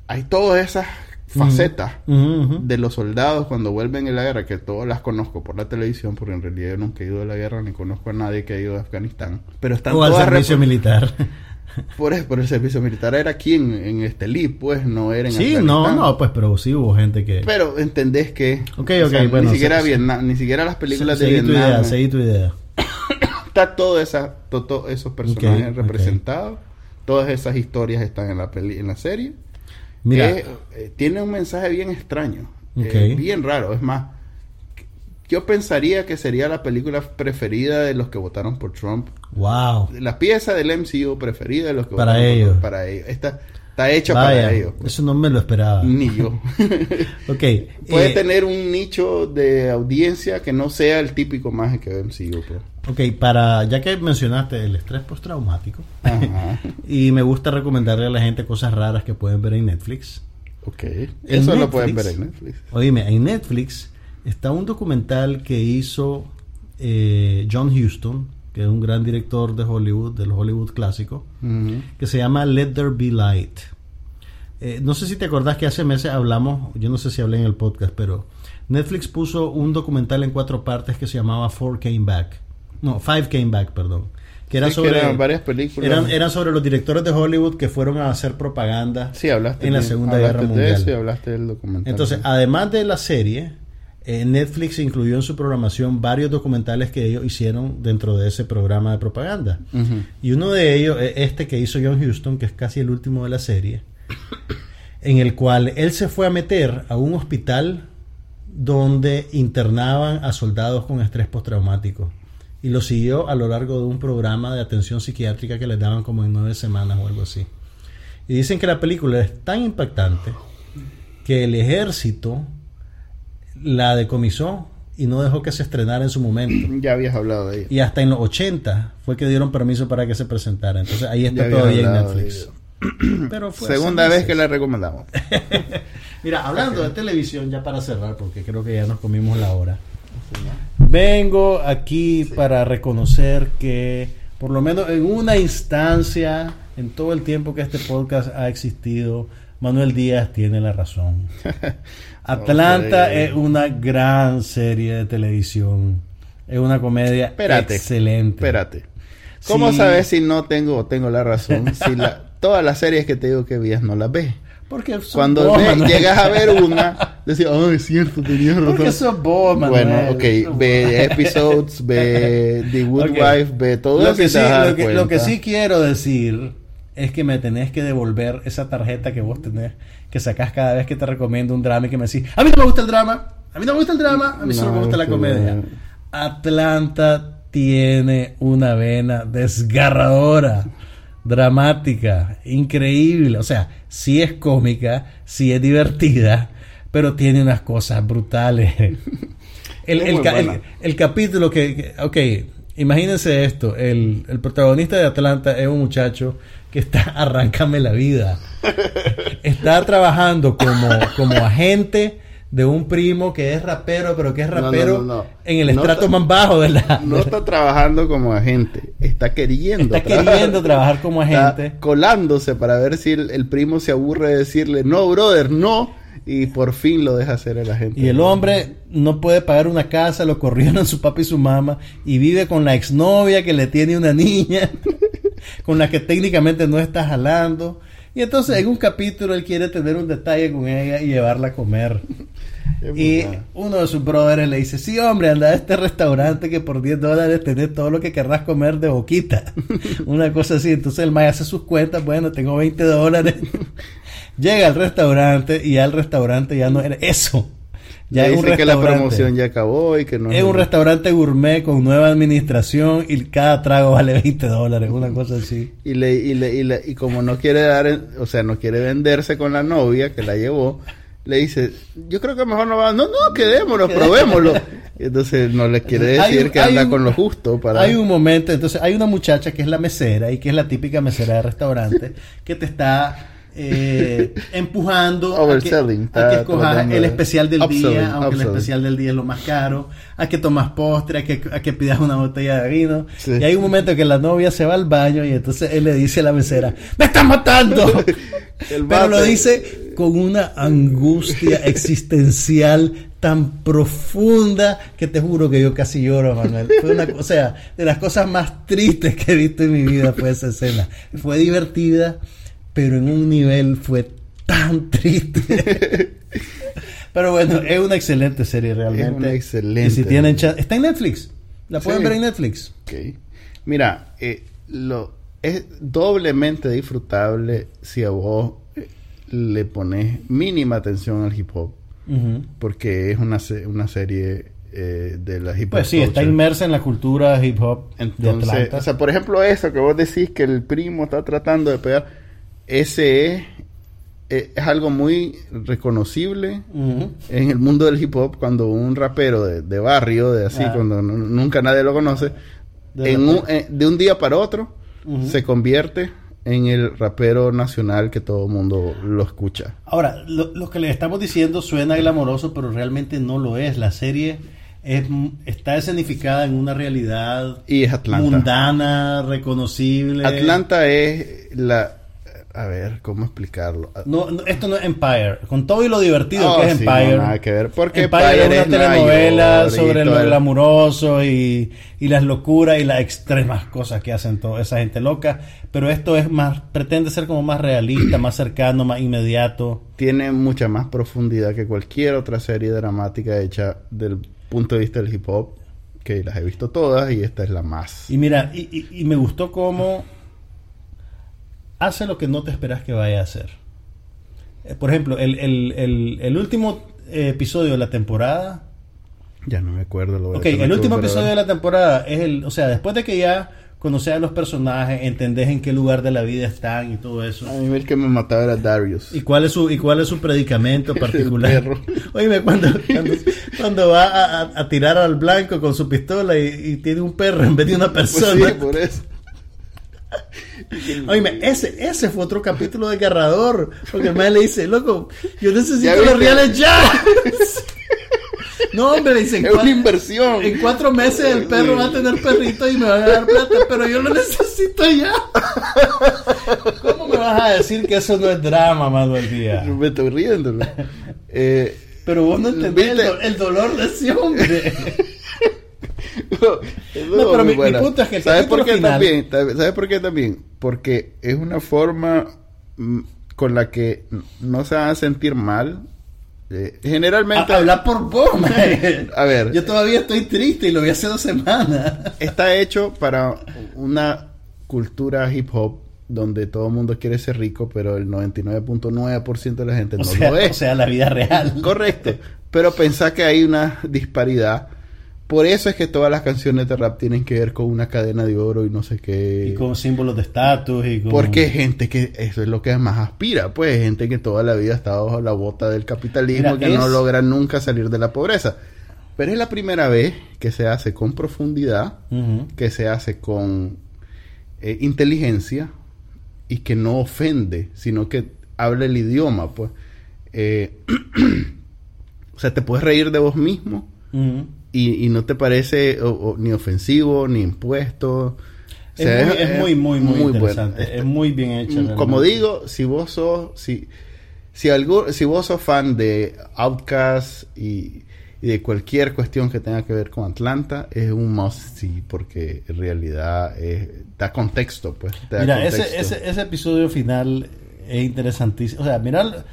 S1: hay todas esas facetas de los soldados cuando vuelven en la guerra, que todas las conozco por la televisión, porque en realidad yo nunca he ido a la guerra ni conozco a nadie que ha ido a Afganistán. Pero están
S2: O al servicio militar.
S1: por, eso- por el servicio militar era aquí en, en este LIB, pues no era en
S2: sí, no, no, pues, pero sí hubo gente que.
S1: Pero entendés que
S2: Ok, ok,
S1: sea,
S2: bueno,
S1: ni siquiera
S2: se- se-
S1: Vietnam, ni siquiera las películas de
S2: seguí tu
S1: Vietnam
S2: idea, seguí tu idea.
S1: está todo esa to- to- esos personajes
S2: Ok, ok.
S1: representados, todas esas historias están en la peli, en la serie.
S2: Mira,
S1: Eh, eh, tiene un mensaje bien extraño,
S2: Ok.
S1: eh, bien raro. Es más, yo pensaría que sería la película preferida de los que votaron por Trump.
S2: wow.
S1: La pieza del MCU preferida de los que
S2: Para
S1: votaron por
S2: ellos.
S1: Para ellos. Está, está hecha
S2: Vaya,
S1: para ellos.
S2: eso no me lo esperaba.
S1: Ni yo.
S2: Ok.
S1: Puede
S2: eh,
S1: tener un nicho de audiencia que no sea el típico más que ve MCU. pues.
S2: Ok, para, ya que mencionaste el estrés postraumático,
S1: Ajá.
S2: y me gusta recomendarle a la gente cosas raras que pueden ver en Netflix.
S1: Ok.
S2: En
S1: Eso lo pueden ver en Netflix.
S2: Oíme, en Netflix está un documental que hizo eh, John Huston, que es un gran director de Hollywood, del Hollywood clásico,
S1: Ujú.
S2: que se llama Let There Be Light. Eh, no sé si te acordás que hace meses hablamos, yo no sé si hablé en el podcast, pero Netflix puso un documental en cuatro partes que se llamaba Four Came Back. No, Five Came Back, perdón. Que era
S1: Sí, que
S2: sobre
S1: eran varias películas.
S2: eran, eran sobre los directores de Hollywood que fueron a hacer propaganda
S1: Sí, hablaste
S2: en la
S1: de-
S2: Segunda
S1: hablaste
S2: Guerra
S1: de
S2: Mundial.
S1: eso y hablaste del documental.
S2: Entonces, además de la serie, eh, Netflix incluyó en su programación varios documentales que ellos hicieron dentro de ese programa de propaganda. Y uno de ellos es este que hizo John Huston, que es casi el último de la serie. en el cual él se fue a meter a un hospital donde internaban a soldados con estrés postraumático y lo siguió a lo largo de un programa de atención psiquiátrica que les daban como en nueve semanas o algo así. Y dicen que la película es tan impactante que el ejército la decomisó y no dejó que se estrenara en su momento.
S1: Ya habías hablado de ella.
S2: Y hasta en los 80 fue que dieron permiso para que se presentara. Entonces ahí está todavía en Netflix.
S1: Pero Segunda vez que la recomendamos.
S2: Mira, hablando de televisión, ya para cerrar, porque creo que ya nos comimos la hora. Vengo aquí para reconocer que, por lo menos en una instancia, en todo el tiempo que este podcast ha existido, Manuel Díaz tiene la razón. Atlanta es una gran serie de televisión. Es una comedia excelente.
S1: Espérate. ¿Cómo sabes si no tengo tengo la razón? si la, todas las series que te digo que vías no las ves.
S2: Porque
S1: cuando llegas a ver una, decís, oh, es cierto, tenías razón.
S2: Porque sos vos,
S1: Manuel. Bueno, ok, ve episodes, ve The Good Wife, ve todo
S2: lo que sí, lo que, lo que sí quiero decir es que me tenés que devolver esa tarjeta que vos tenés, que sacás cada vez que te recomiendo un drama y que me decís, a mí no me gusta el drama, a mí no me gusta el drama, a mí solo me gusta la comedia. Atlanta tiene una vena desgarradora dramática, increíble. O sea, sí es cómica, sí es divertida, pero tiene unas cosas brutales. el, el, capítulo que, ok, imagínense esto, el, el protagonista de Atlanta es un muchacho que está, arráncame la vida. Está trabajando como, como agente de un primo que es rapero, pero que es rapero en el estrato más bajo de la...
S1: No está trabajando como agente, está queriendo
S2: Está queriendo trabajar como agente.
S1: colándose para ver si el, primo se aburre de decirle, no, brother, no. Y por fin lo deja hacer el agente.
S2: Y el hombre no puede pagar una casa, lo corrieron su papá y su mamá, y vive con la exnovia que le tiene una niña, con la que técnicamente no está jalando. Y entonces en un capítulo él quiere tener un detalle con ella y llevarla a comer y uno de sus brothers le dice, sí hombre, anda a este restaurante que por 10 dólares tenés todo lo que querrás comer de boquita. Una cosa así. Entonces el mae hace sus cuentas, bueno, tengo 20 dólares. Llega al restaurante y al restaurante ya no era eso.
S1: Ya es un que la promoción ya acabó y que no
S2: es un restaurante gourmet con nueva administración y cada trago vale 20 dólares, una cosa así.
S1: Y le, y le, y, le, y como no quiere dar, o sea, no quiere venderse con la novia que la llevó, le dice, yo creo que mejor no va, no, no, quedémonos, probémoslo. Entonces no le quiere decir que anda con lo justo para...
S2: Hay un momento, entonces hay una muchacha que es la mesera y que es la típica mesera de restaurante que te está eh, empujando
S1: a que, a
S2: que escojas el especial del día, aunque el especial del día es lo más caro, a que tomas postre, a que, a que pidas una botella de vino. Y hay un momento que la novia se va al baño y entonces él le dice a la mesera, ¡Me estás matando! Pero lo dice con una angustia existencial tan profunda que te juro que yo casi lloro, Manuel. Fue una, o sea, de las cosas más tristes que he visto en mi vida fue esa escena. Fue divertida pero en un nivel fue tan triste. pero bueno, es una excelente serie realmente. Es
S1: una excelente.
S2: Y si tienen está en Netflix. La pueden ver en Netflix.
S1: Mira, eh, lo es doblemente disfrutable si a vos eh, le pones mínima atención al hip hop. Porque es una, una serie eh, de la hip hop.
S2: Pues sí, está inmersa en la cultura hip hop
S1: Entonces, O sea, por ejemplo, eso que vos decís que el primo está tratando de pegar ese es, eh, es, algo muy reconocible en el mundo del hip hop cuando un rapero de, barrio, de así, ah. cuando nunca nadie lo conoce, de, un, eh, de un día para otro se convierte en el rapero nacional que todo el mundo lo escucha.
S2: Ahora, lo, que le estamos diciendo suena glamoroso, pero realmente no lo es. La serie es, está escenificada en una realidad
S1: y es
S2: mundana, reconocible.
S1: Atlanta es la a ver, ¿cómo explicarlo?
S2: No, esto no es Empire. Con todo y lo divertido que es Empire.
S1: No, nada que ver. Porque
S2: Empire, es una telenovela sobre lo glamuroso y, y, las locuras y las extremas cosas que hacen toda esa gente loca. Pero esto es más, pretende ser como más realista, más cercano, más inmediato.
S1: Tiene mucha más profundidad que cualquier otra serie dramática hecha del punto de vista del hip hop. Que las he visto todas y esta es la más.
S2: Y mira, y, y me gustó cómo hace lo que no te esperas que vaya a hacer. eh, por ejemplo, el, el, el, el último episodio de la temporada.
S1: Ya no me acuerdo lo
S2: Ok, el último episodio de la temporada es el. O sea, después de que ya conoces a los personajes, entendés en qué lugar de la vida están y todo eso.
S1: A mí el que me mataba era Darius.
S2: ¿Y cuál es su, y cuál es su predicamento particular? Oye, cuando, cuando, va a, a, tirar al blanco con su pistola y, tiene un perro en vez de una pues persona. sí, por eso. Oye, ese, ese fue otro capítulo de Garrador. Porque el man le dice, loco, yo necesito los reales ya. No, hombre, dicen.
S1: Es una inversión.
S2: En cuatro meses el perro va a tener perrito y me va a dar plata, pero yo lo necesito ya. ¿Cómo me vas a decir que eso no es drama, Manuel Díaz?
S1: Me estoy riendo.
S2: Eh, pero vos no entendés el, dolor de ese hombre.
S1: No, pero mi, punto es que el ¿Sabes por qué también? ¿Sabes por qué también? Porque es una forma mm, con la que no se van a sentir mal eh, generalmente.
S2: hablar por vos, A ver. Yo todavía estoy triste y lo vi hace dos semanas.
S1: Está hecho para una cultura hip hop donde todo el mundo quiere ser rico, pero el 99.9% de la gente no lo es.
S2: O sea, la vida real.
S1: Correcto. Pero pensá que hay una disparidad por eso es que todas las canciones de rap tienen que ver con una cadena de oro y no sé qué.
S2: Y con símbolos de estatus y
S1: Porque gente que eso es lo que más aspira, pues gente que toda la vida ha estado bajo la bota del capitalismo, que no logra nunca salir de la pobreza. Pero es la primera vez que se hace con profundidad, que se hace con eh, inteligencia y que no ofende, sino que habla el idioma, pues. Eh, o sea, te puedes reír de vos mismo y, no te parece ni ofensivo, ni impuesto.
S2: es, muy, muy, muy, interesante. es muy bien hecho.
S1: Mm, como digo, si vos sos, si, si, algo, si vos sos fan de Outcast y, de cualquier cuestión que tenga que ver con Atlanta, es un must sí, porque en realidad da contexto, pues.
S2: mira, Ese, ese, ese episodio final es interesantísimo. O sea, mira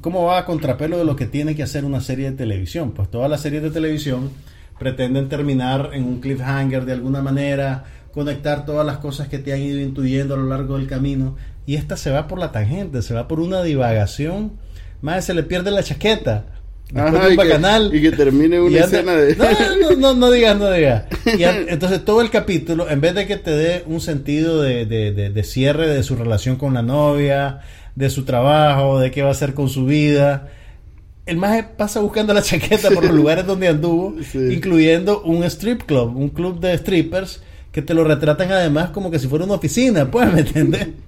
S2: cómo va a contrapelo de lo que tiene que hacer una serie de televisión. Pues todas las series de televisión pretenden terminar en un cliffhanger de alguna manera, conectar todas las cosas que te han ido intuyendo a lo largo del camino. Y esta se va por la tangente, se va por una divagación. Más se le pierde la chaqueta.
S1: Ajá, y, que, y, que, termine una escena de...
S2: No, no, no, no digas, no digas. Y entonces todo el capítulo, en vez de que te dé un sentido de, de, de cierre de su relación con la novia, de su trabajo, de qué va a hacer con su vida. El más pasa buscando la chaqueta por los lugares donde anduvo, incluyendo un strip club, un club de strippers que te lo retratan además como que si fuera una oficina, ¿puedes me entiendes?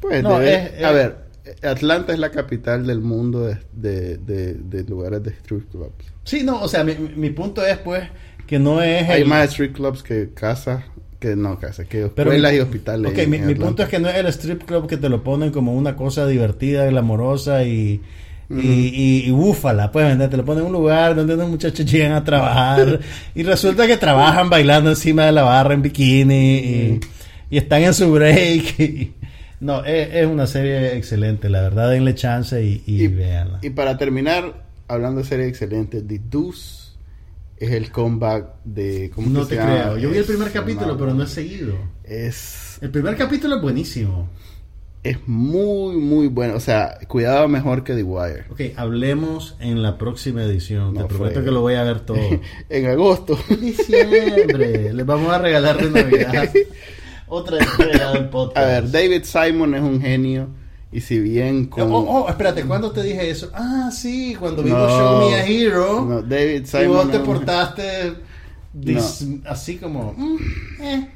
S1: Pues, a ver, Atlanta es la capital del mundo de, de, lugares de strip clubs.
S2: Sí, no, o sea, mi, mi punto es pues que no es...
S1: Hay más strip clubs que casas que no, casa, que escuelas y hospitales.
S2: Ok, mi, punto es que no es el strip club que te lo ponen como una cosa divertida, glamorosa y, y, y, búfala, pues, te lo ponen en un lugar donde unos muchachos llegan a trabajar y resulta que trabajan bailando encima de la barra en bikini y, están en su break. no, es, una serie excelente, la verdad, denle chance y, y, véanla.
S1: Y para terminar, hablando de serie excelente, The Deuce es el comeback de...
S2: ¿cómo no te creo. Yo vi el primer capítulo, pero no he seguido.
S1: Es...
S2: El primer capítulo es buenísimo.
S1: Es muy, muy bueno. O sea, cuidado mejor que The Wire.
S2: Ok, hablemos en la próxima edición. te prometo que lo voy a ver todo.
S1: en agosto.
S2: En diciembre. Les vamos a regalar de Navidad. Otra entrega del podcast.
S1: A ver, David Simon es un genio y si bien
S2: con... Oh, oh, espérate, ¿cuándo te dije eso? Ah, sí, cuando vimos Show Me a Hero.
S1: No, David Simon.
S2: Y vos te portaste así como... Mm, eh,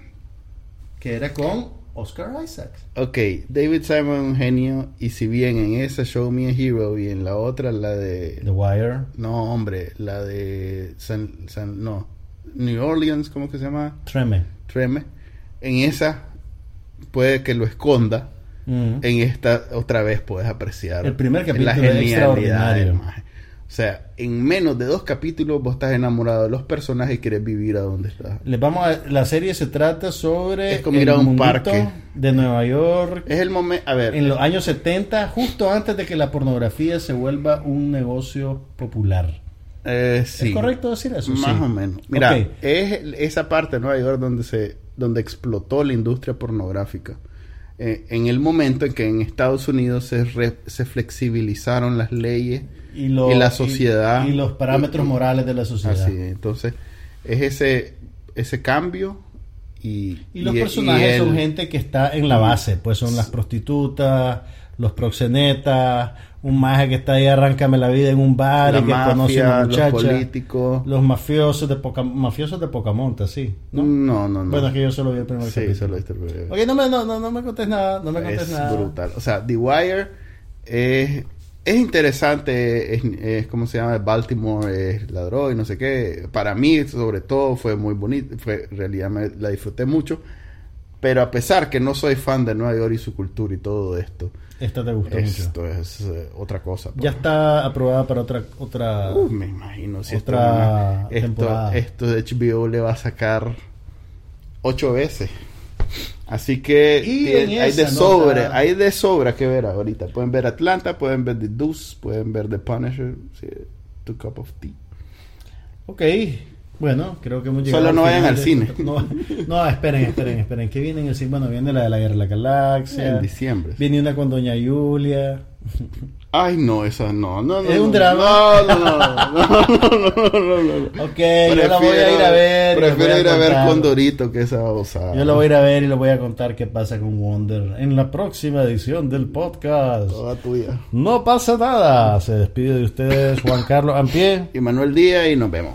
S2: que era con Oscar Isaac.
S1: Ok, David Simon es un genio. Y si bien en esa Show Me a Hero y en la otra, la de...
S2: The Wire.
S1: No, hombre, la de San... San no, New Orleans, ¿cómo que se llama?
S2: Treme.
S1: Treme. En esa puede que lo esconda en esta otra vez puedes apreciar
S2: el primer capítulo la genialidad
S1: o sea, en menos de dos capítulos vos estás enamorado de los personajes y quieres vivir a donde estás.
S2: Les vamos a, la serie se trata sobre
S1: es como ir a un parque
S2: de Nueva York.
S1: Es el momento, a ver,
S2: en los años 70, justo antes de que la pornografía se vuelva un negocio popular.
S1: Eh, sí.
S2: ¿Es correcto decir eso?
S1: Más o menos. Mira, es esa parte de Nueva York donde se donde explotó la industria pornográfica eh, en el momento en que en Estados Unidos se, se flexibilizaron las leyes y, la sociedad.
S2: Y, los parámetros morales de la sociedad.
S1: Así, entonces, es ese, ese cambio. Y,
S2: y los personajes son gente que está en la base, pues son las prostitutas, los proxenetas, un maje que está ahí arráncame la vida en un bar y que conoce a muchacha, los políticos, los mafiosos de poca mafiosos de poca monta, sí,
S1: ¿no? No, no, no.
S2: Bueno, es que yo solo vi el primer sí, solo el primer. Oye, no me no, no, no me contes nada, no me contes
S1: es
S2: nada.
S1: brutal. O sea, The Wire es es interesante, es, es como se llama, Baltimore es ladrón y no sé qué. Para mí, sobre todo, fue muy bonito, fue, en realidad me, la disfruté mucho. Pero a pesar que no soy fan de Nueva York y su cultura y todo esto,
S2: esta te gustó
S1: mucho. Esto es eh, otra cosa.
S2: Ya está aprobada para otra otra.
S1: Uh, me imagino si otra esto, esto, de HBO le va a sacar ocho veces. Así que hay de sobra, hay de sobra que ver ahorita. Pueden ver Atlanta, pueden ver The Deuce, pueden ver The Punisher, sí, The Cup of Tea.
S2: Ok, bueno, creo que hemos
S1: llegado. Solo no vayan al cine.
S2: No, esperen, esperen, esperen. ¿Qué viene en el cine? Bueno, viene la de la Guerra de la Galaxia.
S1: En diciembre.
S2: Viene una con Doña Julia.
S1: Ay, no, esa no, no, no.
S2: Es un drama.
S1: No, no, no, no, no, no, no,
S2: Ok, yo la voy a ir a ver.
S1: Prefiero ir a, ver Condorito que esa osada.
S2: Yo la voy a ir a ver y le voy a contar qué pasa con Wonder en la próxima edición del podcast.
S1: Toda tuya.
S2: No pasa nada. Se despide de ustedes Juan Carlos Ampie
S1: y Manuel Díaz y nos vemos.